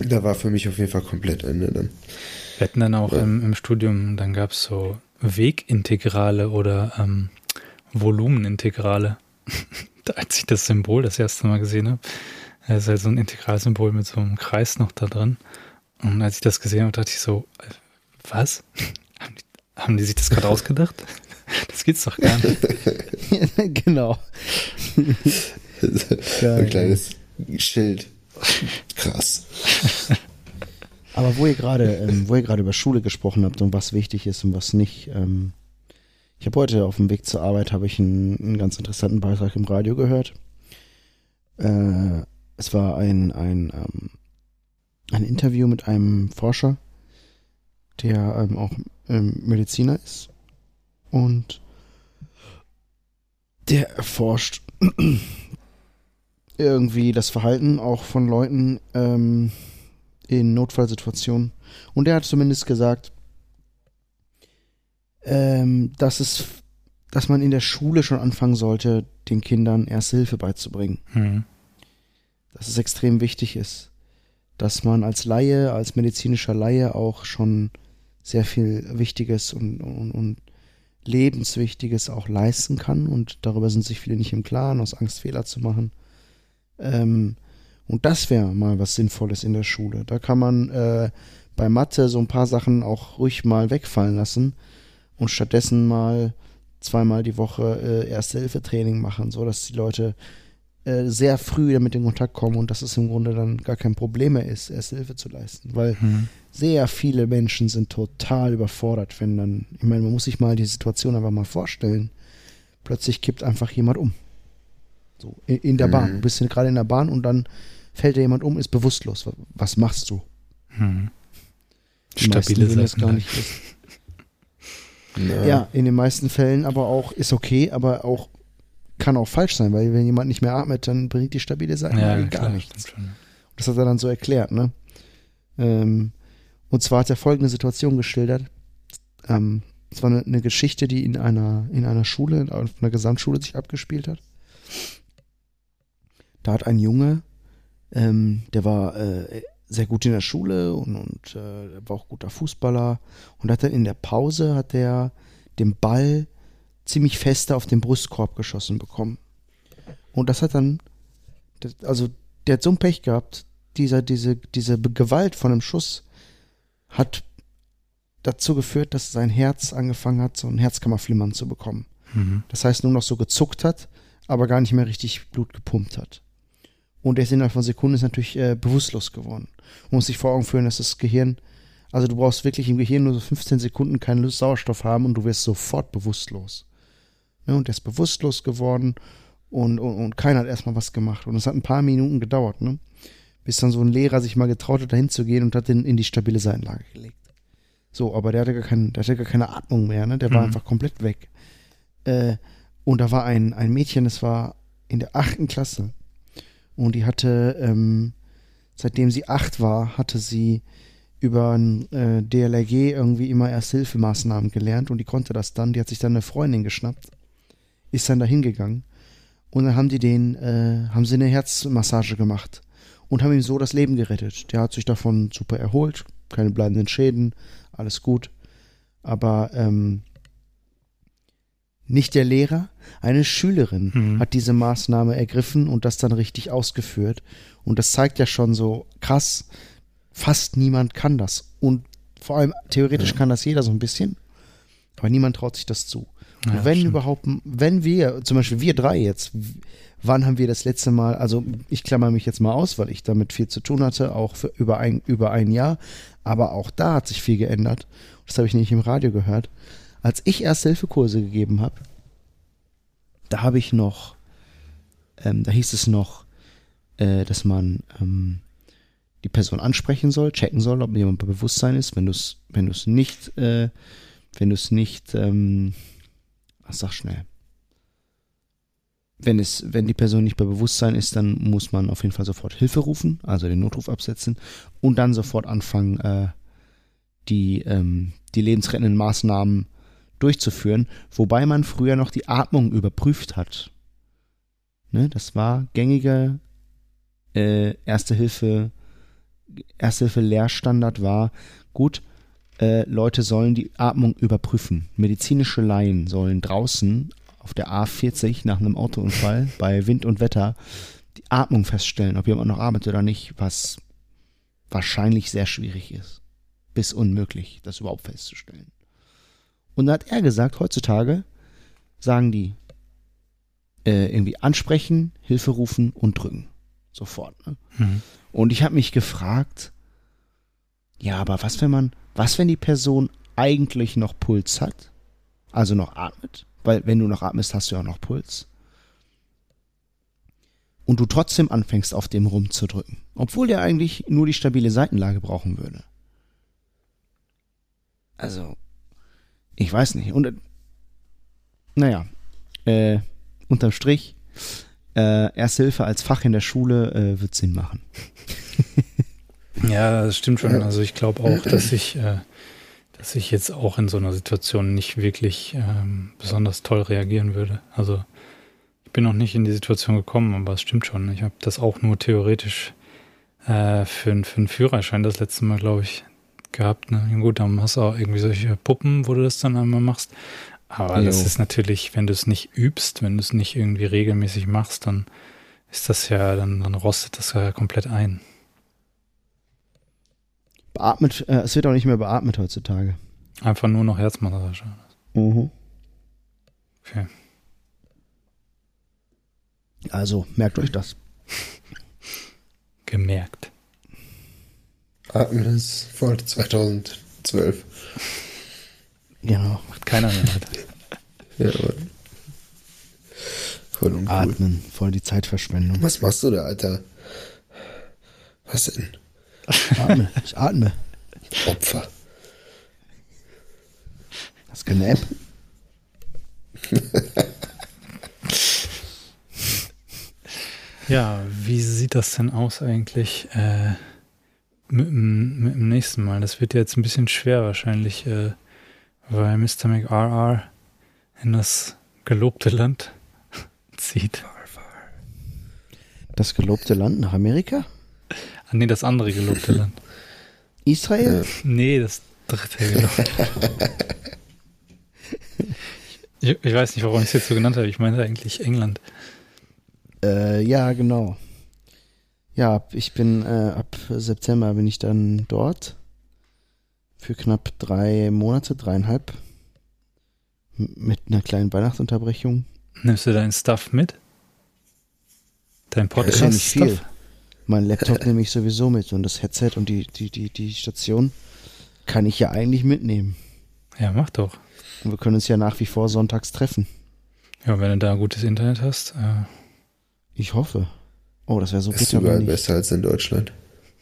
da war für mich auf jeden Fall komplett Ende dann. Wir hatten dann auch ja. im, im, Studium, dann gab es so Wegintegrale oder ähm, Volumenintegrale. Als ich das Symbol das erste Mal gesehen habe, es ist halt so ein Integralsymbol mit so einem Kreis noch da drin. Und als ich das gesehen habe, dachte ich so, was? Haben die, haben die sich das gerade ausgedacht? Das geht's doch gar nicht. genau. ein kleines Schild. Krass. Aber wo ihr gerade, ähm, wo ihr gerade über Schule gesprochen habt und was wichtig ist und was nicht, ähm, ich habe heute auf dem Weg zur Arbeit habe ich einen, einen, ganz interessanten Beitrag im Radio gehört. Äh, es war ein, ein, ähm, ein Interview mit einem Forscher, der ähm, auch ähm, Mediziner ist. Und der erforscht irgendwie das Verhalten auch von Leuten ähm, in Notfallsituationen Und der hat zumindest gesagt, ähm, dass es, dass man in der Schule schon anfangen sollte, den Kindern Erste Hilfe beizubringen. Mhm. Dass es extrem wichtig ist, dass man als Laie, als medizinischer Laie auch schon sehr viel Wichtiges und, und, und Lebenswichtiges auch leisten kann und darüber sind sich viele nicht im Klaren, aus Angst Fehler zu machen. Ähm, und das wäre mal was Sinnvolles in der Schule. Da kann man äh, bei Mathe so ein paar Sachen auch ruhig mal wegfallen lassen und stattdessen mal zweimal die Woche äh, Erste-Hilfe-Training machen, so dass die Leute äh, sehr früh damit in Kontakt kommen und dass es im Grunde dann gar kein Problem mehr ist, Erste Hilfe zu leisten. Weil Mhm. sehr viele Menschen sind total überfordert, wenn dann, ich meine, man muss sich mal die Situation einfach mal vorstellen. Plötzlich kippt einfach jemand um. So, in, in der Mhm. Bahn. Du bist gerade in der Bahn und dann fällt dir jemand um, ist bewusstlos. Was, machst du? Mhm. Stabile das gar dann. nicht wissen. Na, Ja, in den meisten Fällen aber auch, ist okay, aber auch kann auch falsch sein, weil wenn jemand nicht mehr atmet, dann bringt die stabile Seitenlage Ja, gar klar, nichts. Das hat er dann so erklärt, ne? Ähm, und zwar hat er folgende Situation geschildert. Ähm, es war eine, eine Geschichte, die in einer, in einer Schule, auf einer Gesamtschule sich abgespielt hat. Da hat ein Junge, ähm, der war äh, sehr gut in der Schule und, und äh, war auch guter Fußballer und hat dann in der Pause hat er den Ball ziemlich feste auf den Brustkorb geschossen bekommen. Und das hat dann, also der hat so ein Pech gehabt, dieser, diese, diese Gewalt von einem Schuss hat dazu geführt, dass sein Herz angefangen hat, so ein Herzkammerflimmern zu bekommen. Mhm. Das heißt, nur noch so gezuckt hat, aber gar nicht mehr richtig Blut gepumpt hat. Und er ist innerhalb von Sekunden ist natürlich äh, bewusstlos geworden. Man muss sich vor Augen führen, dass das Gehirn, also du brauchst wirklich im Gehirn nur so 15 Sekunden keinen Sauerstoff haben und du wirst sofort bewusstlos. Ne, und er ist bewusstlos geworden und, und, und keiner hat erstmal was gemacht. Und es hat ein paar Minuten gedauert, ne? Bis dann so ein Lehrer sich mal getraut hat, dahin zu gehen und hat den in die stabile Seitenlage gelegt. So, aber der hatte gar, kein, der hatte gar keine Atmung mehr, ne? Der war Mhm. einfach komplett weg. Äh, und da war ein, ein Mädchen, das war in der achten Klasse. Und die hatte, ähm, seitdem sie acht war, hatte sie über ein äh, DLRG irgendwie immer Ersthilfemaßnahmen gelernt und die konnte das dann. Die hat sich dann eine Freundin geschnappt, ist dann da hingegangen und dann haben die den, äh, haben sie eine Herzmassage gemacht und haben ihm so das Leben gerettet. Der hat sich davon super erholt, keine bleibenden Schäden, alles gut. Aber ähm, nicht der Lehrer, eine Schülerin Mhm. hat diese Maßnahme ergriffen und das dann richtig ausgeführt. Und das zeigt ja schon so krass, fast niemand kann das. Und vor allem theoretisch Ja. kann das jeder so ein bisschen, aber niemand traut sich das zu. Ja, wenn stimmt. überhaupt, wenn wir, zum Beispiel wir drei jetzt, wann haben wir das letzte Mal, also ich klammer mich jetzt mal aus, weil ich damit viel zu tun hatte, auch für über ein, über ein Jahr, aber auch da hat sich viel geändert. Das habe ich nicht im Radio gehört. Als ich Erste-Hilfe-Kurse gegeben habe, da habe ich noch, ähm, da hieß es noch, äh, dass man ähm, die Person ansprechen soll, checken soll, ob jemand bei Bewusstsein ist. Wenn du es, wenn du es nicht, äh, wenn du es nicht, ähm, ach, sag schnell. Wenn es, wenn die Person nicht bei Bewusstsein ist, dann muss man auf jeden Fall sofort Hilfe rufen, also den Notruf absetzen und dann sofort anfangen, äh, die, ähm, die lebensrettenden Maßnahmen durchzuführen, wobei man früher noch die Atmung überprüft hat. Ne, das war gängige äh, Erste Hilfe, Erste Hilfe Lehrstandard war, gut, äh, Leute sollen die Atmung überprüfen. Medizinische Laien sollen draußen auf der A40 nach einem Autounfall bei Wind und Wetter die Atmung feststellen, ob jemand noch atmet oder nicht, was wahrscheinlich sehr schwierig ist. Bis unmöglich, das überhaupt festzustellen. Und da hat er gesagt, heutzutage sagen die äh, irgendwie ansprechen, Hilfe rufen und drücken. Sofort. Ne? Mhm. Und ich habe mich gefragt, ja, aber was, wenn man, was, wenn die Person eigentlich noch Puls hat? Also noch atmet? Weil wenn du noch atmest, hast du ja auch noch Puls. Und du trotzdem anfängst, auf dem rumzudrücken. Obwohl der eigentlich nur die stabile Seitenlage brauchen würde. Also, ich weiß nicht. Und, äh, naja, äh, unterm Strich, äh, Erste Hilfe als Fach in der Schule äh, wird Sinn machen. Ja, das stimmt schon. Also ich glaube auch, dass ich, äh, dass ich jetzt auch in so einer Situation nicht wirklich ähm, besonders toll reagieren würde. Also ich bin noch nicht in die Situation gekommen, aber es stimmt schon. Ich habe das auch nur theoretisch äh, für, für einen Führerschein das letzte Mal, glaube ich, gehabt. Ne? Gut, dann hast du auch irgendwie solche Puppen, wo du das dann einmal machst. Aber jo. das ist natürlich, wenn du es nicht übst, wenn du es nicht irgendwie regelmäßig machst, dann ist das ja, dann, dann rostet das ja komplett ein. Beatmet, äh, es wird auch nicht mehr beatmet heutzutage. Einfach nur noch Herzmassage. Mhm. Okay. Also, merkt euch das. Gemerkt. Atmen ist voll 2012. Genau. Macht keiner mehr heute. ja, aber voll uncool. Atmen, voll die Zeitverschwendung. Was machst du da, Alter? Was denn? Atme, ich atme. Opfer. Das ist keine App. ja, wie sieht das denn aus eigentlich äh, mit, mit, dem nächsten Mal? Das wird jetzt ein bisschen schwer wahrscheinlich, äh, weil Mr. McRR in das gelobte Land zieht. Das gelobte Land nach Amerika? Ah, nee, das andere gelobte Land. Israel? Nee, das dritte gelobte. ich, ich, weiß nicht, warum ich es jetzt so genannt habe. Ich meinte eigentlich England. Äh, ja, genau. Ja, ich bin äh, ab September bin ich dann dort für knapp drei Monate, dreieinhalb, mit einer kleinen Weihnachtsunterbrechung. Nimmst du deinen Stuff mit? Dein Podcast? Ja, nicht viel. Mein Laptop nehme ich sowieso mit und das Headset und die, die, die, die Station kann ich ja eigentlich mitnehmen. Ja, mach doch. Und wir können uns ja nach wie vor sonntags treffen. Ja, wenn du da gutes Internet hast. Äh ich hoffe. Oh, das wäre so bitter. Ist überall besser als in Deutschland.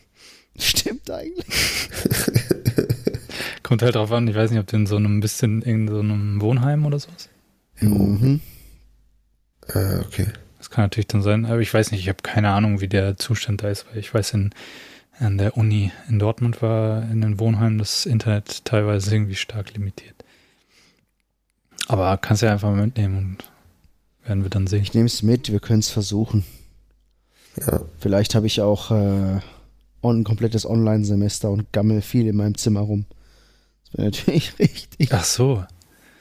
Stimmt eigentlich. Kommt halt drauf an, ich weiß nicht, ob du in so einem bisschen in so einem Wohnheim oder sowas. Mhm. Ah, okay. Kann natürlich dann sein, aber ich weiß nicht, ich habe keine Ahnung, wie der Zustand da ist, weil ich weiß, in, an der Uni in Dortmund war in den Wohnheimen das Internet teilweise irgendwie stark limitiert. Aber kannst ja einfach mal mitnehmen und werden wir dann sehen. Ich nehme es mit, wir können es versuchen. Ja. Vielleicht habe ich auch äh, ein komplettes Online-Semester und gammel viel in meinem Zimmer rum. Das wäre natürlich richtig. Ach so.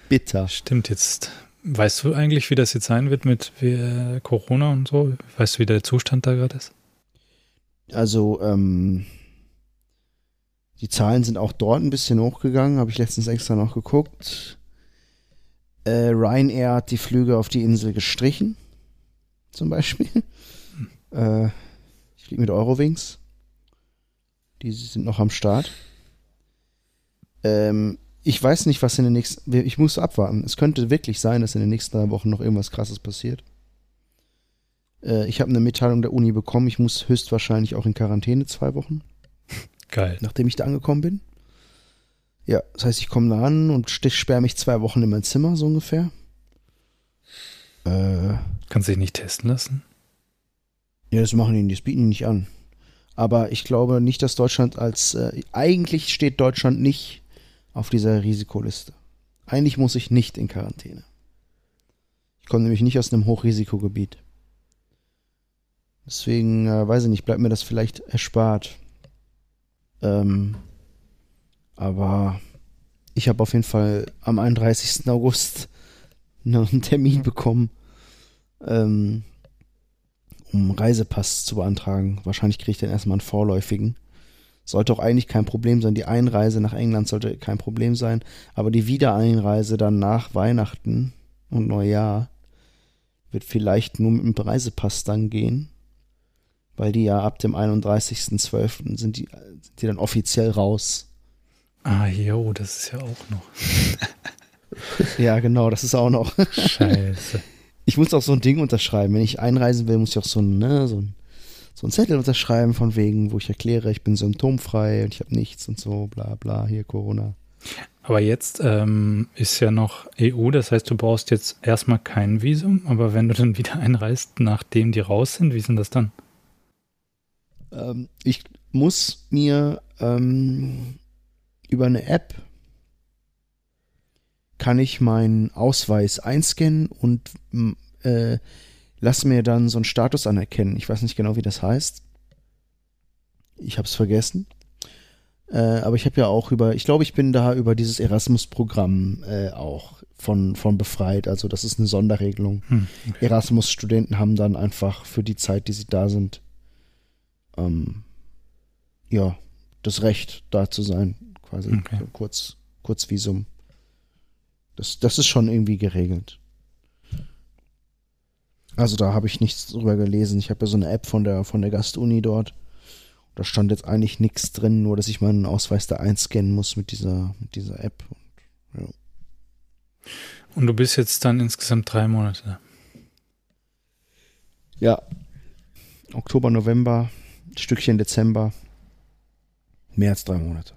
Bitter. Stimmt, jetzt Weißt du eigentlich, wie das jetzt sein wird mit wie, Corona und so? Weißt du, wie der Zustand da gerade ist? Also, ähm, die Zahlen sind auch dort ein bisschen hochgegangen, habe ich letztens extra noch geguckt. Äh, Ryanair hat die Flüge auf die Insel gestrichen, zum Beispiel. Hm. Äh, ich fliege mit Eurowings. Die sind noch am Start. Ähm, ich weiß nicht, was in den nächsten. Ich muss abwarten. Es könnte wirklich sein, dass in den nächsten drei Wochen noch irgendwas Krasses passiert. Äh, ich habe eine Mitteilung der Uni bekommen. Ich muss höchstwahrscheinlich auch in Quarantäne zwei Wochen. Geil. Nachdem ich da angekommen bin. Ja, das heißt, ich komme da an und sperre mich zwei Wochen in mein Zimmer, so ungefähr. Äh, Kannst du dich nicht testen lassen? Ja, das machen die, das bieten die nicht an. Aber ich glaube nicht, dass Deutschland als. Äh, eigentlich steht Deutschland nicht auf dieser Risikoliste. Eigentlich muss ich nicht in Quarantäne. Ich komme nämlich nicht aus einem Hochrisikogebiet. Deswegen, äh, weiß ich nicht, bleibt mir das vielleicht erspart. Ähm, aber ich habe auf jeden Fall am 31. August einen Termin bekommen, ähm, um Reisepass zu beantragen. Wahrscheinlich kriege ich dann erstmal einen vorläufigen. Sollte auch eigentlich kein Problem sein. Die Einreise nach England sollte kein Problem sein. Aber die Wiedereinreise dann nach Weihnachten und Neujahr wird vielleicht nur mit dem Reisepass dann gehen. Weil die ja ab dem 31.12. sind die, sind die dann offiziell raus. Ah, jo, das ist ja auch noch. ja, genau, das ist auch noch. Scheiße. Ich muss auch so ein Ding unterschreiben. Wenn ich einreisen will, muss ich auch so ein, ne, so ein so ein Zettel unterschreiben von wegen, wo ich erkläre, ich bin symptomfrei und ich habe nichts und so, bla bla, hier Corona. Aber jetzt ähm, ist ja noch EU, das heißt, du brauchst jetzt erstmal kein Visum, aber wenn du dann wieder einreist, nachdem die raus sind, wie sind das dann? Ähm, ich, muss mir ähm, über eine App kann ich meinen Ausweis einscannen und äh, lass mir dann so einen Status anerkennen. Ich weiß nicht genau, wie das heißt. Ich habe es vergessen. Äh, aber ich habe ja auch über, ich glaube, ich bin da über dieses Erasmus-Programm äh, auch von, von befreit. Also das ist eine Sonderregelung. Hm, okay. Erasmus-Studenten haben dann einfach für die Zeit, die sie da sind, ähm, ja, das Recht, da zu sein, quasi. Okay. Kurz, Kurzvisum. Das, das ist schon irgendwie geregelt. Also da habe ich nichts drüber gelesen. Ich habe ja so eine App von der, von der Gastuni dort. Da stand jetzt eigentlich nichts drin, nur dass ich meinen Ausweis da einscannen muss mit dieser, mit dieser App. Und, ja. Und du bist jetzt dann insgesamt drei Monate. Ja. Oktober, November, Stückchen Dezember. Mehr als drei Monate.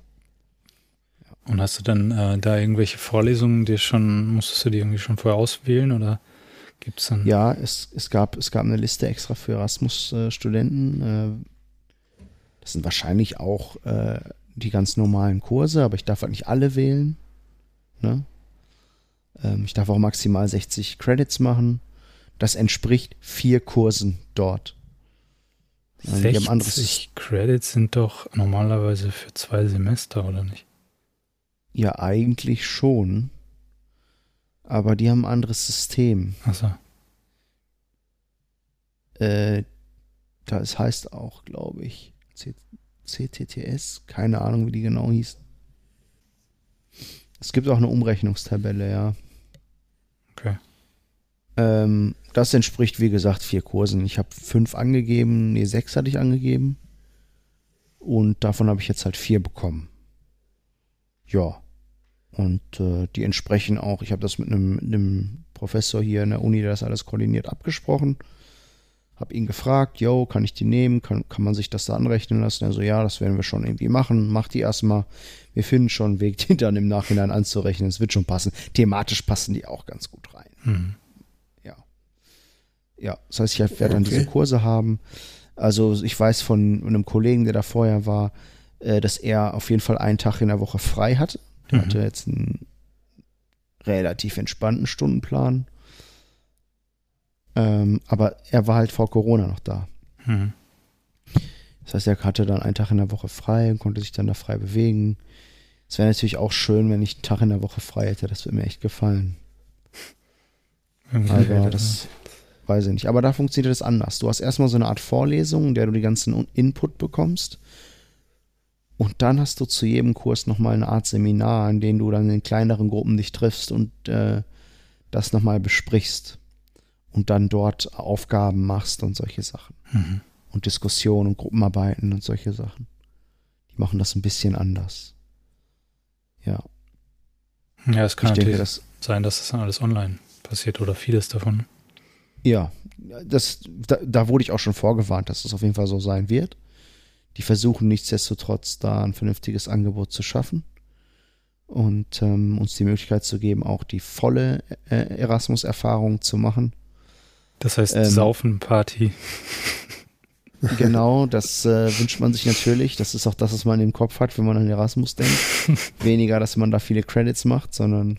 Ja. Und hast du dann äh, da irgendwelche Vorlesungen dir schon, musstest du die irgendwie schon vorher auswählen oder gibt's dann? Ja, es, es gab, es gab eine Liste extra für Erasmus-Studenten. Äh, das sind wahrscheinlich auch äh, die ganz normalen Kurse, aber ich darf halt nicht alle wählen. Ne? Ähm, ich darf auch maximal 60 Credits machen. Das entspricht vier Kursen dort. 60 Credits sind doch normalerweise für zwei Semester, oder nicht? Ja, eigentlich schon. Aber die haben ein anderes System. Achso. Äh, das heißt auch, glaube ich, CTTS, keine Ahnung, wie die genau hieß. Es gibt auch eine Umrechnungstabelle, ja. Okay. Ähm, das entspricht, wie gesagt, vier Kursen. Ich habe fünf angegeben, nee, sechs hatte ich angegeben. Und davon habe ich jetzt halt vier bekommen. Ja. Und äh, die entsprechen auch, ich habe das mit einem, einem Professor hier in der Uni, der das alles koordiniert, abgesprochen. Hab ihn gefragt, yo, kann ich die nehmen? Kann, kann man sich das da anrechnen lassen? Er so, ja, das werden wir schon irgendwie machen. Mach die erstmal. Wir finden schon einen Weg, die dann im Nachhinein anzurechnen. Es wird schon passen. Thematisch passen die auch ganz gut rein. Mhm. Ja. Ja, das heißt, ich werde okay. dann diese Kurse haben. Also ich weiß von einem Kollegen, der da vorher war, äh, dass er auf jeden Fall einen Tag in der Woche frei hatte. Der mhm. hatte jetzt einen relativ entspannten Stundenplan. Ähm, aber er war halt vor Corona noch da. Mhm. Das heißt, er hatte dann einen Tag in der Woche frei und konnte sich dann da frei bewegen. Es wäre natürlich auch schön, wenn ich einen Tag in der Woche frei hätte. Das würde mir echt gefallen. Okay, aber das weiß ich nicht. Aber da funktioniert das anders. Du hast erstmal so eine Art Vorlesung, in der du die ganzen Input bekommst. Und dann hast du zu jedem Kurs nochmal eine Art Seminar, in dem du dann in kleineren Gruppen dich triffst und äh, das nochmal besprichst und dann dort Aufgaben machst und solche Sachen. Mhm. Und Diskussionen und Gruppenarbeiten und solche Sachen. Die machen das ein bisschen anders. Ja. Ja, es kann ich natürlich denke, das, sein, dass das dann alles online passiert oder vieles davon. Ja, das, da, da wurde ich auch schon vorgewarnt, dass das auf jeden Fall so sein wird. Die versuchen nichtsdestotrotz da ein vernünftiges Angebot zu schaffen und ähm, uns die Möglichkeit zu geben, auch die volle äh, Erasmus-Erfahrung zu machen. Das heißt ähm, Saufenparty. Genau, das äh, wünscht man sich natürlich. Das ist auch das, was man im Kopf hat, wenn man an Erasmus denkt. Weniger, dass man da viele Credits macht, sondern.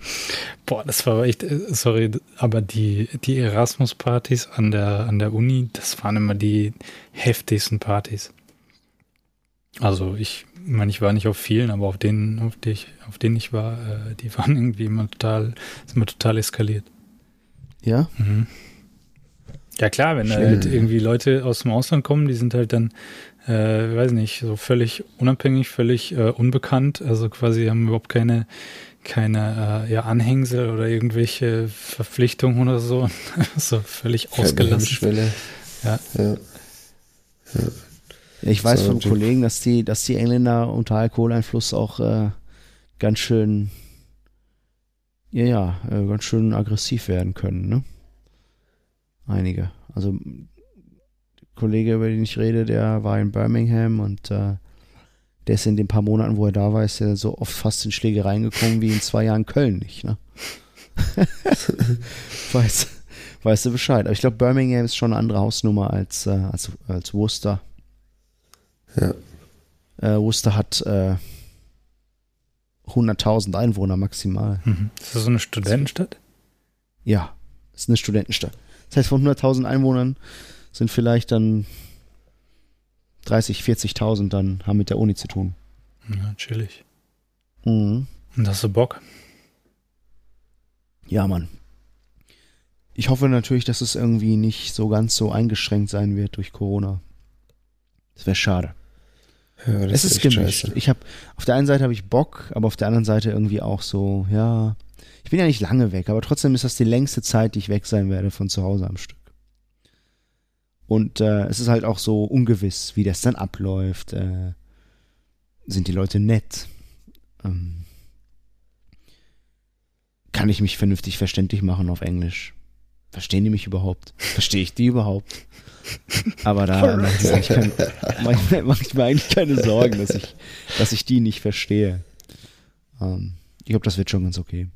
Boah, das war echt, äh, sorry, aber die, die Erasmus-Partys an der, an der Uni, das waren immer die heftigsten Partys. Also ich meine, ich war nicht auf vielen, aber auf denen, auf, die ich, auf denen ich war, äh, die waren irgendwie immer total, sind immer total eskaliert. Ja? Mhm. Ja klar, wenn Schön. halt irgendwie Leute aus dem Ausland kommen, die sind halt dann, äh, weiß nicht, so völlig unabhängig, völlig äh, unbekannt, also quasi haben überhaupt keine keine äh, ja, Anhängsel oder irgendwelche Verpflichtungen oder so, so völlig ausgelassen. Ja. Ja. ja. Ich weiß so, von Kollegen, dass die, dass die Engländer unter Alkoholeinfluss auch äh, ganz schön, ja, ja, äh, ganz schön aggressiv werden können, ne? Einige. Also der Kollege, über den ich rede, der war in Birmingham und äh, der ist in den paar Monaten, wo er da war, ist er so oft fast in Schlägereien gekommen wie in zwei Jahren Köln nicht, ne? weißt, weißt du Bescheid. Aber ich glaube, Birmingham ist schon eine andere Hausnummer als, äh, als, als Worcester. Ja. Äh, Worcester hat äh, 100.000 Einwohner maximal. Mhm. Ist das so eine Studentenstadt? Ja, ist eine Studentenstadt. Das heißt, von 100.000 Einwohnern sind vielleicht dann 30, 40.000 dann haben mit der Uni zu tun. Ja, chillig. Mhm. Und hast du Bock? Ja, Mann. Ich hoffe natürlich, dass es irgendwie nicht so ganz so eingeschränkt sein wird durch Corona. Das wäre schade. Ja, es ist echt gemischt. scheiße. Ich habe auf der einen Seite habe ich Bock, aber auf der anderen Seite irgendwie auch so, ja. Ich bin ja nicht lange weg, aber trotzdem ist das die längste Zeit, die ich weg sein werde von zu Hause am Stück. Und äh, es ist halt auch so ungewiss, wie das dann abläuft. Äh, sind die Leute nett? Ähm, kann ich mich vernünftig verständlich machen auf Englisch? Verstehen die mich überhaupt? Verstehe ich die überhaupt? Aber da mache ich, mir eigentlich keine- mach ich, mach ich mir eigentlich keine Sorgen, dass ich, dass ich die nicht verstehe. Ähm, ich glaube, das wird schon ganz okay.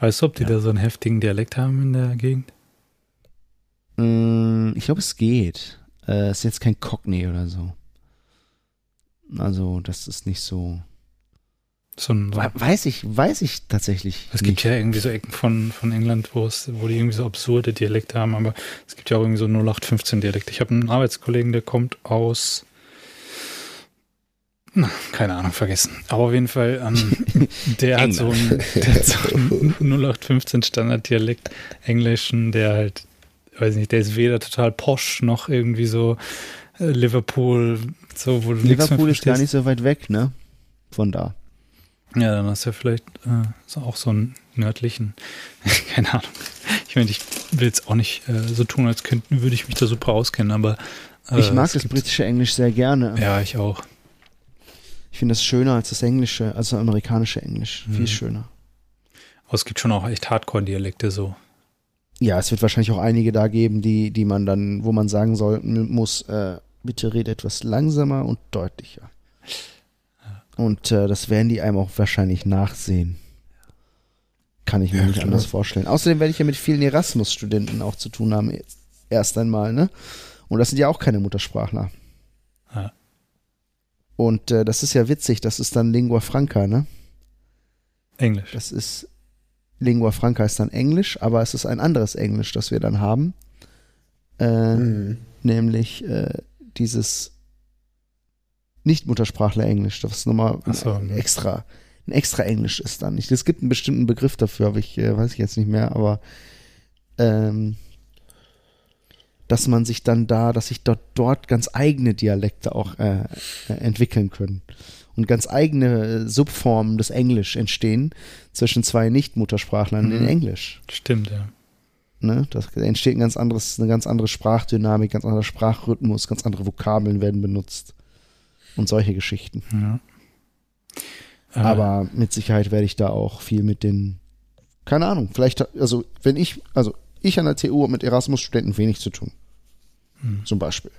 Weißt du, ob die Ja. da so einen heftigen Dialekt haben in der Gegend? Mm, Ich glaube, es geht. Äh, Es ist jetzt kein Cockney oder so. Also, das ist nicht so. So ein, so, We- Weiß ich, weiß ich tatsächlich. es gibt nicht. ja irgendwie so Ecken von, von England, wo es, wo die irgendwie so absurde Dialekte haben, aber es gibt ja auch irgendwie so 0815 Dialekte. Ich habe einen Arbeitskollegen, der kommt aus na, keine Ahnung, vergessen. Aber auf jeden Fall, ähm, der, hat so einen, der hat so einen 0815 Standarddialekt Englischen, der halt, weiß nicht, der ist weder total posch noch irgendwie so äh, Liverpool, so wo Liverpool ist gar nicht so weit weg, ne? Von da. Ja, dann hast du ja vielleicht äh, auch so einen nördlichen, keine Ahnung. Ich meine, ich will jetzt auch nicht äh, so tun, als könnten, würde ich mich da super auskennen, aber äh, Ich mag das britische Englisch sehr gerne. Ja, ich auch. Ich finde das schöner als das englische, als das amerikanische Englisch. Mhm. Viel schöner. Aber es gibt schon auch echt Hardcore-Dialekte so. Ja, es wird wahrscheinlich auch einige da geben, die, die man dann, wo man sagen soll, muss, äh, bitte rede etwas langsamer und deutlicher. Und äh, das werden die einem auch wahrscheinlich nachsehen. Kann ich mir Ja, nicht klar. anders vorstellen. Außerdem werde ich ja mit vielen Erasmus-Studenten auch zu tun haben, erst einmal, ne? Und das sind ja auch keine Muttersprachler. Ja. Und äh, das ist ja witzig, das ist dann Lingua Franca, ne? Englisch. Das ist Lingua Franca ist dann Englisch, aber es ist ein anderes Englisch, das wir dann haben. Äh, Mhm. nämlich äh, dieses Nicht-Muttersprachler Englisch, das nochmal Ach so, ne. extra, ein extra Englisch ist dann nicht. Es gibt einen bestimmten Begriff dafür, aber ich äh, weiß ich jetzt nicht mehr, aber ähm, dass man sich dann da, dass sich dort, dort ganz eigene Dialekte auch äh, äh, entwickeln können und ganz eigene äh, Subformen des Englisch entstehen zwischen zwei Nicht-Muttersprachlern in Mhm. Englisch. Stimmt, ja. Ne? Da entsteht ein ganz anderes, eine ganz andere Sprachdynamik, ganz anderer Sprachrhythmus, ganz andere Vokabeln werden benutzt. Und solche Geschichten. ja. Äh, Aber mit Sicherheit werde ich da auch viel mit den, keine Ahnung, vielleicht, also wenn ich, also ich an der TU habe mit Erasmus-Studenten wenig zu tun. hm. Zum Beispiel.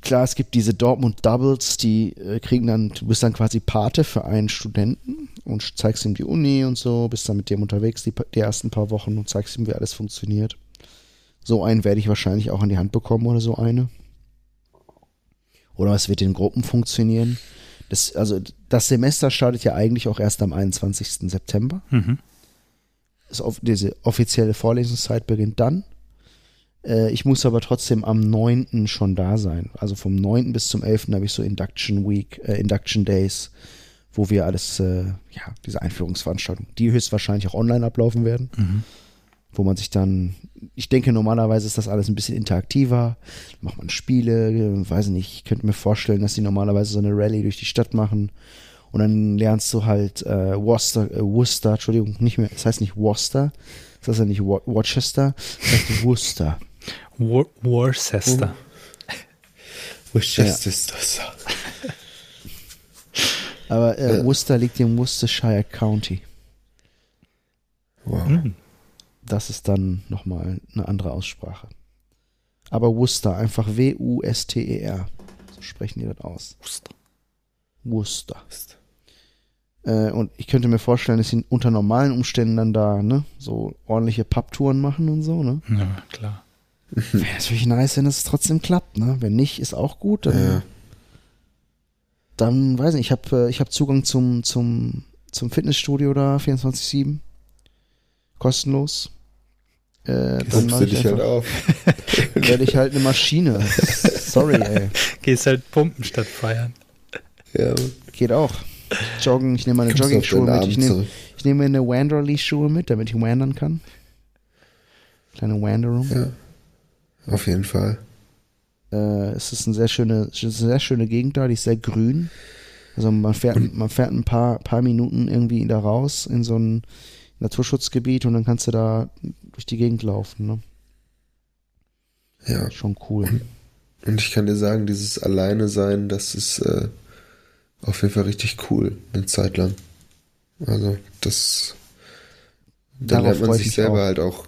Klar, es gibt diese Dortmund Doubles, die äh, kriegen dann, du bist dann quasi Pate für einen Studenten und zeigst ihm die Uni und so, bist dann mit dem unterwegs die, die ersten paar Wochen und zeigst ihm, wie alles funktioniert. So einen werde ich wahrscheinlich auch an die Hand bekommen oder so eine. Oder es wird in Gruppen funktionieren. Das, also das Semester startet ja eigentlich auch erst am 21. September. Mhm. Das, diese offizielle Vorlesungszeit beginnt dann. Äh, ich muss aber trotzdem am 9. schon da sein. Also vom 9. bis zum 11. habe ich so Induction Week, äh, Induction Days, wo wir alles, äh, ja, diese Einführungsveranstaltung, die höchstwahrscheinlich auch online ablaufen werden, Mhm. Wo man sich dann, ich denke, normalerweise ist das alles ein bisschen interaktiver. Macht man Spiele, weiß nicht, ich könnte mir vorstellen, dass die normalerweise so eine Rallye durch die Stadt machen. Und dann lernst du halt äh, Worcester, äh, Worcester, Entschuldigung, nicht mehr, das heißt nicht Worcester, das heißt ja nicht Wo- Worcester, das heißt Worcester. War Worcester. Worcester ist das. Aber äh. Worcester liegt im Worcestershire County. Wow. Mhm. Das ist dann nochmal eine andere Aussprache. Aber Worcester, einfach W-U-S-T-E-R. So sprechen die das aus. Worcester. Äh, und ich könnte mir vorstellen, dass sie unter normalen Umständen dann da, ne, so ordentliche Pubtouren machen und so, ne? Ja, klar. Wäre natürlich nice, wenn es trotzdem klappt, ne? Wenn nicht, ist auch gut. Dann, Ja. dann weiß ich, ich habe ich hab Zugang zum, zum, zum Fitnessstudio da 24-7. Kostenlos. Äh, dann Pumpst mach du ich dich halt auf. werde ich halt eine Maschine. Sorry, ey. Gehst halt pumpen statt feiern. Ja, Geht auch. Joggen, ich nehme meine Jogging-Schuhe mit. Ich Abend nehme zurück. ich nehme meine Wanderly-Schuhe mit, damit ich wandern kann. Kleine Wanderung. Ja, auf jeden Fall. Äh, es ist eine sehr schöne, eine sehr schöne Gegend da, die ist sehr grün. Also man fährt, man fährt ein paar, paar Minuten irgendwie da raus in so ein Naturschutzgebiet und dann kannst du da durch die Gegend laufen. Ne? Ja, Schon cool. und ich kann dir sagen, dieses Alleine sein, das ist äh, auf jeden Fall richtig cool, eine Zeit lang. Also, das. Da lernt man sich selber auch. halt auch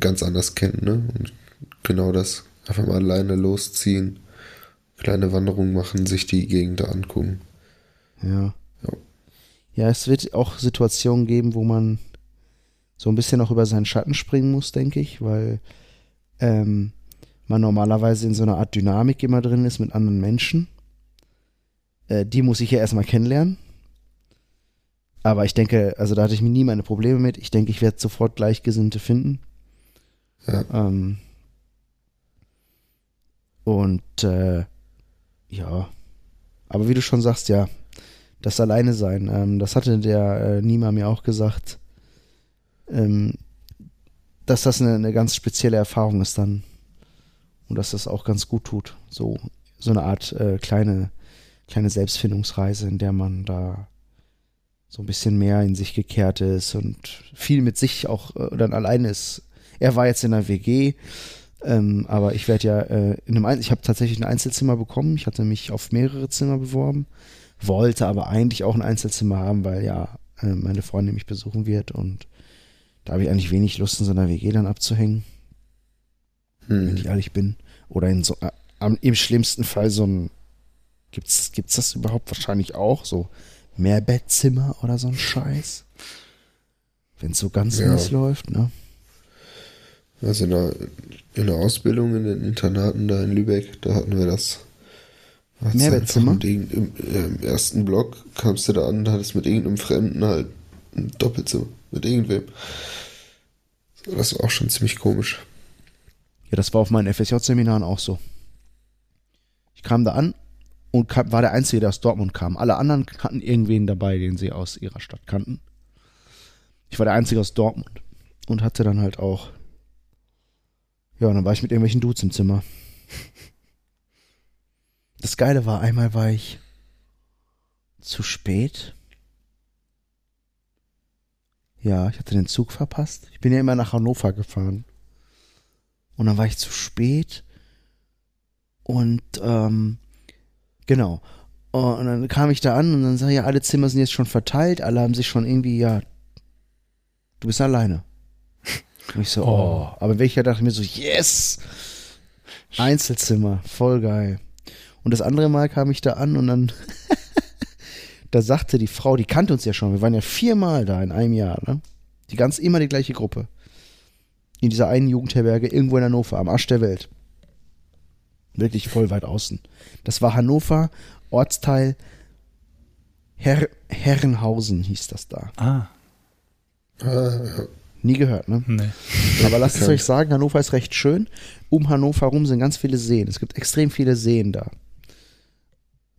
ganz anders kennen, ne? Und genau das. Einfach mal alleine losziehen, kleine Wanderungen machen, sich die Gegend da angucken. Ja. Ja. Es wird auch Situationen geben, wo man so ein bisschen auch über seinen Schatten springen muss, denke ich, weil ähm, man normalerweise in so einer Art Dynamik immer drin ist mit anderen Menschen. Äh, die muss ich ja erstmal kennenlernen. Aber ich denke, also da hatte ich mir nie meine Probleme mit. Ich denke, ich werde sofort Gleichgesinnte finden. Ja. Ähm, und äh, ja, aber wie du schon sagst, ja, das Alleine sein, ähm, das hatte der äh, Nima mir auch gesagt, ähm, dass das eine, eine ganz spezielle Erfahrung ist dann und dass das auch ganz gut tut. So, so eine Art äh, kleine, kleine Selbstfindungsreise, in der man da so ein bisschen mehr in sich gekehrt ist und viel mit sich auch äh, dann alleine ist. Er war jetzt in der WG, ähm, aber ich werde ja äh, in einem Ein ich habe tatsächlich ein Einzelzimmer bekommen. Ich hatte mich auf mehrere Zimmer beworben, wollte aber eigentlich auch ein Einzelzimmer haben, weil ja äh, meine Freundin mich besuchen wird und da habe ich eigentlich wenig Lust in so einer WG dann abzuhängen, wenn Hm. ich ehrlich bin. Oder in so äh, im schlimmsten Fall so ein gibt's gibt's das überhaupt wahrscheinlich auch so Mehrbettzimmer oder so ein Scheiß. Wenn es so ganz Ja. mies läuft, ne? Also in der, in der Ausbildung in den Internaten da in Lübeck, da hatten wir das. Hat's Mehrbettzimmer? mit irgendeinem- Im, äh, Im ersten Block kamst du da an, da hattest mit irgendeinem Fremden halt ein Doppelzimmer. Mit irgendwem. Das war auch schon ziemlich komisch. Ja, das war auf meinen FSJ-Seminaren auch so. Ich kam da an und kam, war der Einzige, der aus Dortmund kam. Alle anderen hatten irgendwen dabei, den sie aus ihrer Stadt kannten. Ich war der Einzige aus Dortmund und hatte dann halt auch. Ja, und dann war ich mit irgendwelchen Dudes im Zimmer. Das Geile war, einmal war ich zu spät. Ja, ich hatte den Zug verpasst. Ich bin ja immer nach Hannover gefahren. Und dann war ich zu spät. Und ähm, genau. Und dann kam ich da an und dann sag ich, ja, alle Zimmer sind jetzt schon verteilt, alle haben sich schon irgendwie, ja, du bist alleine. Und ich so, oh. Aber welcher dachte ich mir so, yes! Einzelzimmer, voll geil. Und das andere Mal kam ich da an und dann, da sagte die Frau, die kannte uns ja schon, wir waren ja viermal da in einem Jahr, ne? Die ganz immer die gleiche Gruppe. In dieser einen Jugendherberge irgendwo in Hannover, am Arsch der Welt. Wirklich voll weit außen. Das war Hannover, Ortsteil Her Herrenhausen hieß das da. Ah, ja. Nie gehört, ne? nee. Aber lasst es euch sagen, Hannover ist recht schön. Um Hannover herum sind ganz viele Seen. Es gibt extrem viele Seen da.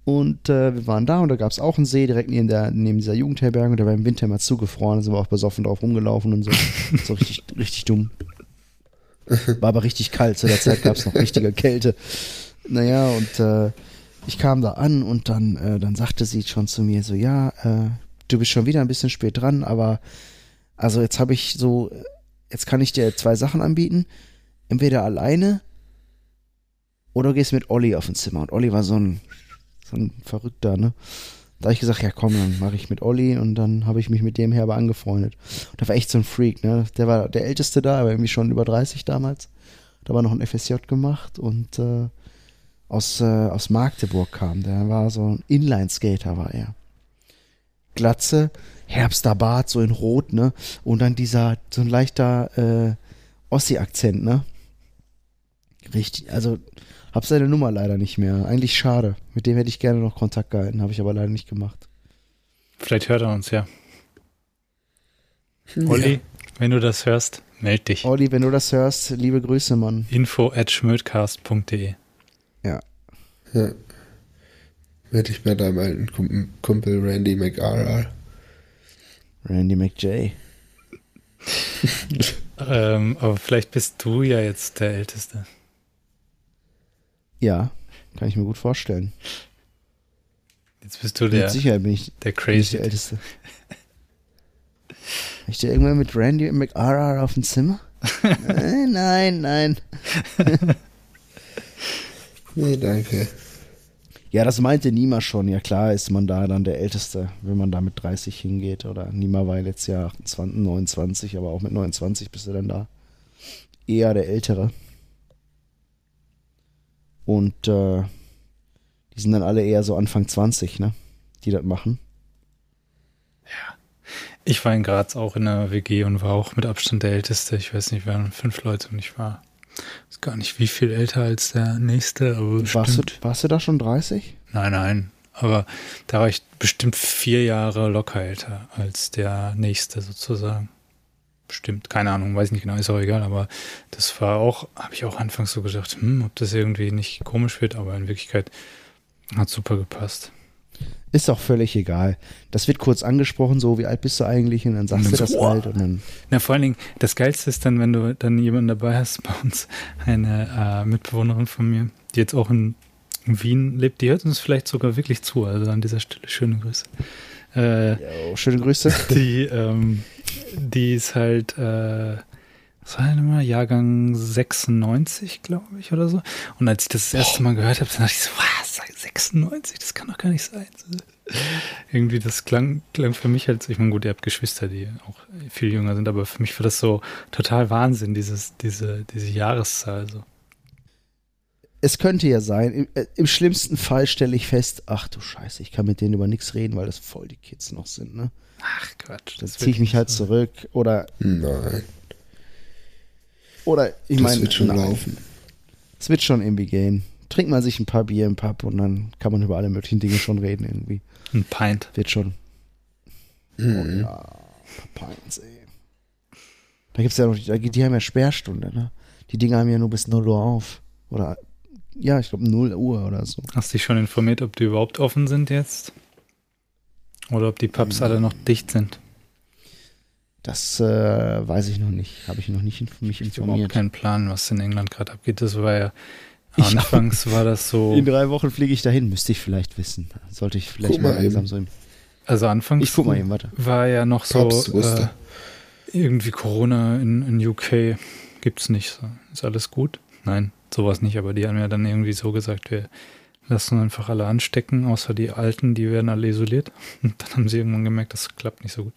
Und äh, wir waren da und da gab es auch einen See direkt neben, der, neben dieser Jugendherberge und der war im Winter immer zugefroren. Da sind wir auch besoffen drauf rumgelaufen und so. so richtig, richtig dumm. War aber richtig kalt. Zu der Zeit gab es noch richtige Kälte. Naja, und äh, ich kam da an und dann, äh, dann sagte sie schon zu mir so, ja, äh, du bist schon wieder ein bisschen spät dran, aber also jetzt habe ich so, jetzt kann ich dir zwei Sachen anbieten. Entweder alleine oder du gehst mit Olli auf ein Zimmer. Und Olli war so ein, ein Verrückter, ne? Da habe ich gesagt, ja komm, dann mache ich mit Olli und dann habe ich mich mit dem Herbe angefreundet. Und der war echt so ein Freak, ne? Der war der Älteste da, aber irgendwie schon über 30 damals. Da war noch ein FSJ gemacht und äh, aus, äh, aus Magdeburg kam. Der war so ein Inline-Skater, war er. Glatze, Herbster Bart, so in Rot, ne? Und dann dieser, so ein leichter äh, Ossi-Akzent, ne? Richtig, also hab seine Nummer leider nicht mehr. Eigentlich schade. Mit dem hätte ich gerne noch Kontakt gehalten, habe ich aber leider nicht gemacht. Vielleicht hört er uns ja. Olli, wenn du das hörst, meld dich. Olli, wenn du das hörst, liebe Grüße, Mann. Info at schmödcast.de Ja. Werde ich bei deinem alten Kumpel, Randy McRR. Randy McJay. ähm, aber vielleicht bist du ja jetzt der Älteste. Ja, kann ich mir gut vorstellen. Jetzt bist du der, Mit Sicherheit bin ich, der bin ich Crazy. der Älteste. Ich da irgendwann mit Randy McRR auf dem Zimmer? nein, nein, nein. Nee, danke. Ja, das meinte Nima schon. Ja, klar ist man da dann der Älteste, wenn man da mit 30 hingeht. Oder Nima war jetzt ja 28, 29, aber auch mit 29 bist du dann da. Eher der Ältere. Und äh, die sind dann alle eher so Anfang 20, ne? Die das machen. Ich war in Graz auch in einer WG und war auch mit Abstand der Älteste. Ich weiß nicht, waren fünf Leute und ich war weiß gar nicht, wie viel älter als der nächste, aber Warst du, warst du da schon 30? Nein, nein. Aber da war ich bestimmt vier Jahre locker älter als der nächste sozusagen. Bestimmt, keine Ahnung, weiß nicht genau, ist auch egal, aber das war auch, habe ich auch anfangs so gedacht, hm, ob das irgendwie nicht komisch wird, aber in Wirklichkeit hat super gepasst. Ist doch völlig egal. Das wird kurz angesprochen, so wie alt bist du eigentlich? Und dann sagst Und du das so, halt und dann. Na, vor allen Dingen, das Geilste ist dann, wenn du dann jemanden dabei hast, bei uns eine äh, Mitbewohnerin von mir, die jetzt auch in Wien lebt, die hört uns vielleicht sogar wirklich zu, also an dieser Stelle schöne Grüße. Äh, schöne Grüße. die, ähm, die ist halt, äh, was war denn immer, Jahrgang 96, glaube ich, oder so. Und als ich das das erste Mal gehört habe, dachte ich so, was, 96, das kann doch gar nicht sein. Irgendwie, das klang, klang für mich halt, so- ich meine, gut, ihr habt Geschwister, die auch viel jünger sind, aber für mich war das so total Wahnsinn, dieses, diese, diese Jahreszahl. So. Es könnte ja sein, im, äh, im schlimmsten Fall stelle ich fest, ach du Scheiße, ich kann mit denen über nichts reden, weil das voll die Kids noch sind, ne? Ach Quatsch. Dann das ziehe ich mich halt so. zurück oder, Nein, oder ich das meine, wird schon nein, laufen. es wird schon irgendwie gehen. Trinkt man sich ein paar Bier im Pub und dann kann man über alle möglichen Dinge schon reden irgendwie. Ein Pint. Wird schon. Oh Mhm. ja, Pints, ey. Da gibt's ja noch, die, die haben ja Sperrstunde, ne? Die Dinger haben ja nur bis 0 Uhr auf. Oder, ja, ich glaube 0 Uhr oder so. Hast dich schon informiert, ob die überhaupt offen sind jetzt? Oder ob die Pubs alle noch dicht sind? Das äh, weiß ich noch nicht. Habe ich noch nicht inf mich Ich habe überhaupt informiert. keinen Plan, was in England gerade abgeht. Das war ja, Ich anfangs war das so, In drei Wochen fliege ich dahin, müsste ich vielleicht wissen. Sollte ich vielleicht Guck mal mal langsam so im also anfangs Ich guck mal eben, warte. war ja noch so, äh, irgendwie Corona in, in UK gibt's nicht. So. Ist alles gut? Nein, sowas nicht. Aber die haben ja dann irgendwie so gesagt, wir lassen einfach alle anstecken, außer die Alten, die werden alle isoliert. Und dann haben sie irgendwann gemerkt, das klappt nicht so gut.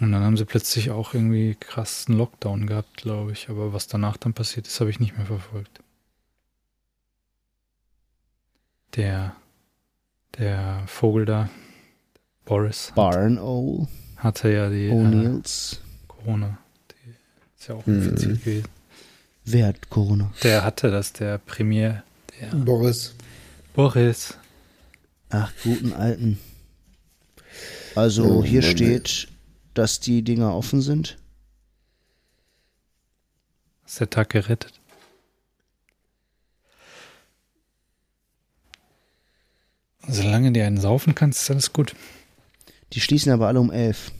Und dann haben sie plötzlich auch irgendwie krassen Lockdown gehabt, glaube ich. Aber was danach dann passiert ist, habe ich nicht mehr verfolgt. Der, der Vogel da, Boris, Barn hatte ja die äh. Corona. Die ist ja auch Mhm. infiziert gewesen. Wer hat Corona? Der hatte das, der Premier, der Boris. Boris. Ach, guten Alten. Also Oh, hier steht, dass die Dinger offen sind. Ist der Tag gerettet. Solange du einen saufen kannst, ist alles gut. Die schließen aber alle um elf.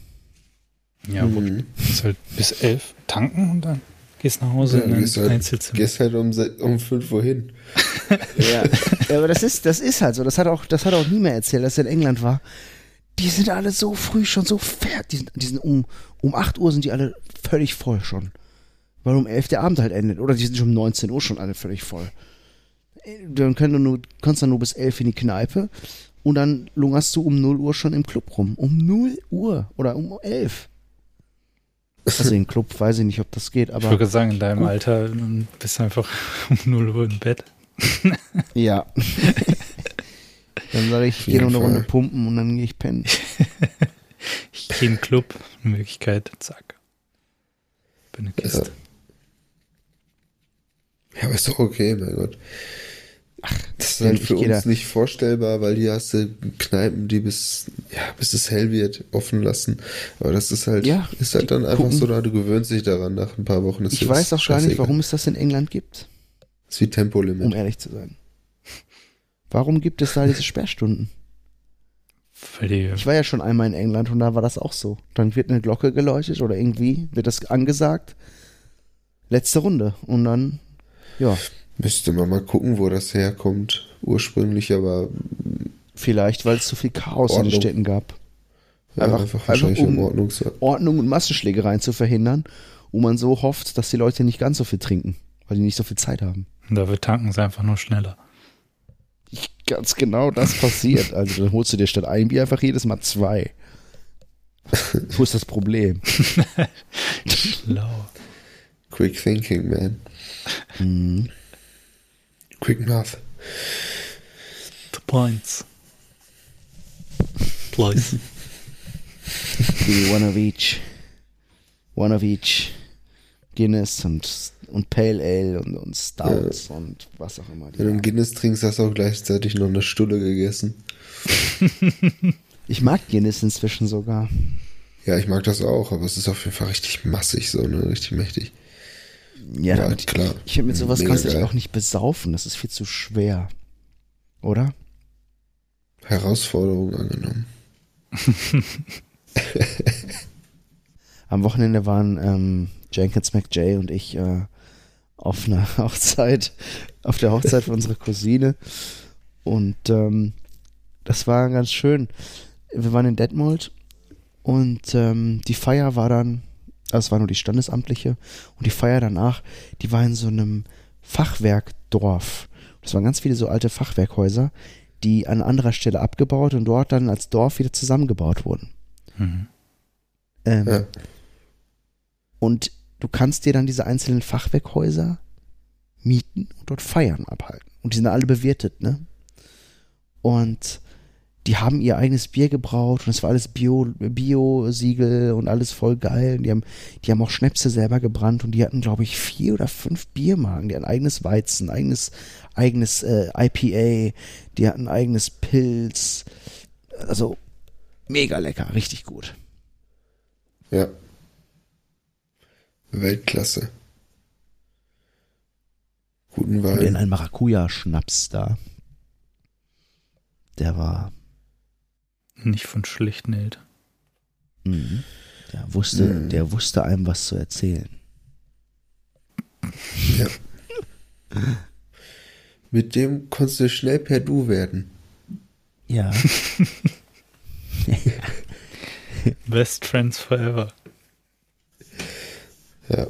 Ja, gut. Mhm. Du musst halt bis elf tanken und dann gehst nach Hause Ja, in ein gehst halt- Einzelzimmer. Gehst halt um, um 5 Uhr hin. Ja. ja, aber das ist, das ist halt so. Das hat auch, das hat auch nie mehr erzählt, dass er in England war. Die sind alle so früh schon so fertig. Die sind, die sind um, um 8 Uhr sind die alle völlig voll schon. Weil um 11 der Abend halt endet. Oder die sind schon um 19 Uhr schon alle völlig voll. Dann können du nur, kannst dann nur bis 11 in die Kneipe. Und dann lungerst du um 0 Uhr schon im Club rum. Um 0 Uhr. Oder um 11. Also im Club weiß ich nicht, ob das geht, Ich aber würde sagen, in deinem Gut. Alter ähm, bist du einfach um 0 Uhr im Bett. Ja. dann sage ich, ich gehe noch eine Runde pumpen und dann gehe ich pennen. Ich gehe in den Club, in Wirklichkeit, zack. Bin eine Kiste. Ja, aber ist doch okay, mein Gott. Ach, das ist halt für uns da- nicht vorstellbar, weil hier hast du Kneipen, die bis, ja, bis es hell wird, offen lassen. Aber das ist halt, Ja, ist halt dann einfach gucken- so, da du gewöhnst dich daran nach ein paar Wochen. ist Ich weiß das auch gar nicht, warum es das in England gibt, ist wie Tempolimit. um ehrlich zu sein. Warum gibt es da diese Sperrstunden? Die, Ich war ja schon einmal in England und da war das auch so. Dann wird eine Glocke geläutet oder irgendwie wird das angesagt. Letzte Runde. Und dann, ja, Müsste man mal gucken, wo das herkommt. Ursprünglich, aber vielleicht, weil es zu viel Chaos in den Ordnung. Städten gab. ja, Einfach- einfach, einfach wahrscheinlich um- Ordnung. zu- Ordnung und Massenschlägereien zu verhindern, wo man so hofft, dass die Leute nicht ganz so viel trinken, weil die nicht so viel Zeit haben. dafür tanken sie einfach nur schneller. Ganz genau das passiert. Also dann holst du dir statt ein Bier einfach jedes Mal zwei. Wo ist das Problem? Schlau. Quick thinking, man. Mhm. Quick math. The points. Please. One of each. One of each. Guinness und, und Pale Ale und, und Stouts und was auch immer. Wenn du einen Guinness trinkst, hast du auch gleichzeitig noch eine Stulle gegessen. ich mag Guinness inzwischen sogar. Ja, ich mag das auch, aber es ist auf jeden Fall richtig massig, so, ne? Richtig mächtig. Ja, Ja, klar. Ich finde, mit sowas Mega kannst du dich auch nicht besaufen. Das ist viel zu schwer. Oder? Herausforderung angenommen. Am Wochenende waren ähm, Jenkins McJay und ich äh, auf einer Hochzeit, auf der Hochzeit von unserer Cousine. Und ähm, das war ganz schön. Wir waren in Detmold und ähm, die Feier war dann, also es war nur die standesamtliche, und die Feier danach, die war in so einem Fachwerkdorf. Das waren ganz viele so alte Fachwerkhäuser, die an anderer Stelle abgebaut und dort dann als Dorf wieder zusammengebaut wurden. Mhm. Ähm, Ja. und du kannst dir dann diese einzelnen Fachwerkhäuser mieten und dort Feiern abhalten. Und die sind alle bewirtet, ne? Und die haben ihr eigenes Bier gebraut und es war alles Bio, Bio-Siegel und alles voll geil. Und die haben, die haben auch Schnäpse selber gebrannt und die hatten, glaube ich, vier oder fünf Biermarken. Die hatten eigenes Weizen, eigenes, eigenes äh, IPA, die hatten eigenes Pilz. Also mega lecker, richtig gut. Ja. Weltklasse. Guten Und in Wein. ein Maracuja-Schnaps da. Der war, Nicht von schlichten Eltern. mhm. der wusste, Mhm. der wusste einem was zu erzählen. Mit dem konntest du schnell per Du werden. Ja. Best Friends Forever. Ja.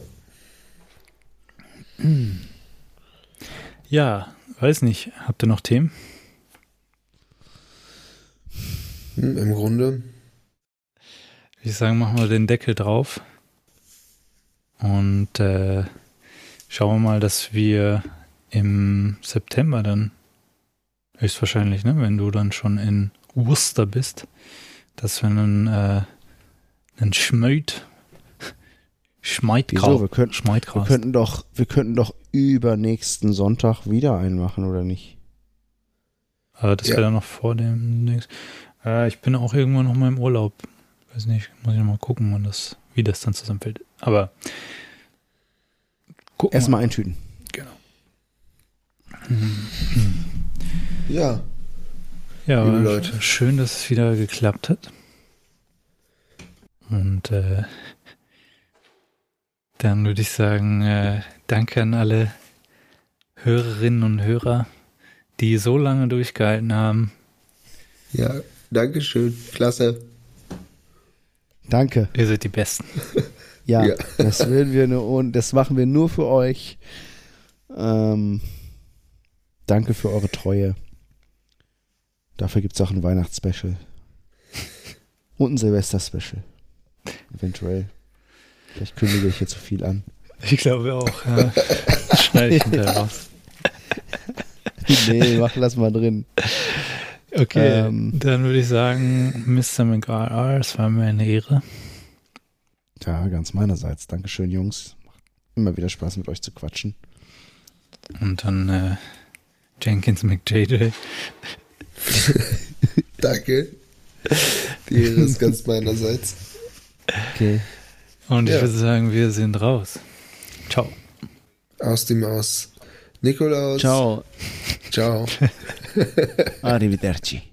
Ja, weiß nicht. Habt ihr noch Themen? Hm, Im Grunde, Ich sagen, machen wir den Deckel drauf. Und äh, schauen wir mal, dass wir im September dann, höchstwahrscheinlich, ne, wenn du dann schon in Worcester bist, dass wir einen, äh, einen Wieso? Wir Schmeidkraut, könnten, wir Schmeidkraut. könnten doch, wir könnten doch übernächsten Sonntag wieder einen machen, oder nicht? Aber das Ja. wäre dann noch vor dem Dings. Äh, ich bin auch irgendwann noch mal im Urlaub. Weiß nicht, muss ich noch mal gucken, wann das, wie das dann zusammenfällt. Aber gucken wir. Erstmal eintüten. Genau. ja. Ja, Liebe aber Leute. schön, dass es wieder geklappt hat. Und äh, dann würde ich sagen, äh, danke an alle Hörerinnen und Hörer, die so lange durchgehalten haben. Ja, Dankeschön. Klasse. Danke. Ihr seid die Besten. Ja, Ja. das würden wir nur und das machen wir nur für euch. Ähm, danke für eure Treue. Dafür gibt es auch ein Weihnachtsspecial. Und ein Silvester-Special. Eventuell. Vielleicht kündige ich hier zu viel an. Ich glaube auch. Ja. Schneide ich hinterher raus. nee, mach das mal drin. Okay, Ähm. dann würde ich sagen, Mr. McRR, es war mir eine Ehre. Ja, ganz meinerseits. Dankeschön, Jungs. Macht immer wieder Spaß, mit euch zu quatschen. Und dann äh, Jenkins McJJ. Danke. Die Ehre ist ganz meinerseits. Okay. Und ich Ja. würde sagen, wir sind raus. Ciao. Aus dem Aus. Nikolaus. Ciao. Ciao. Arrivederci.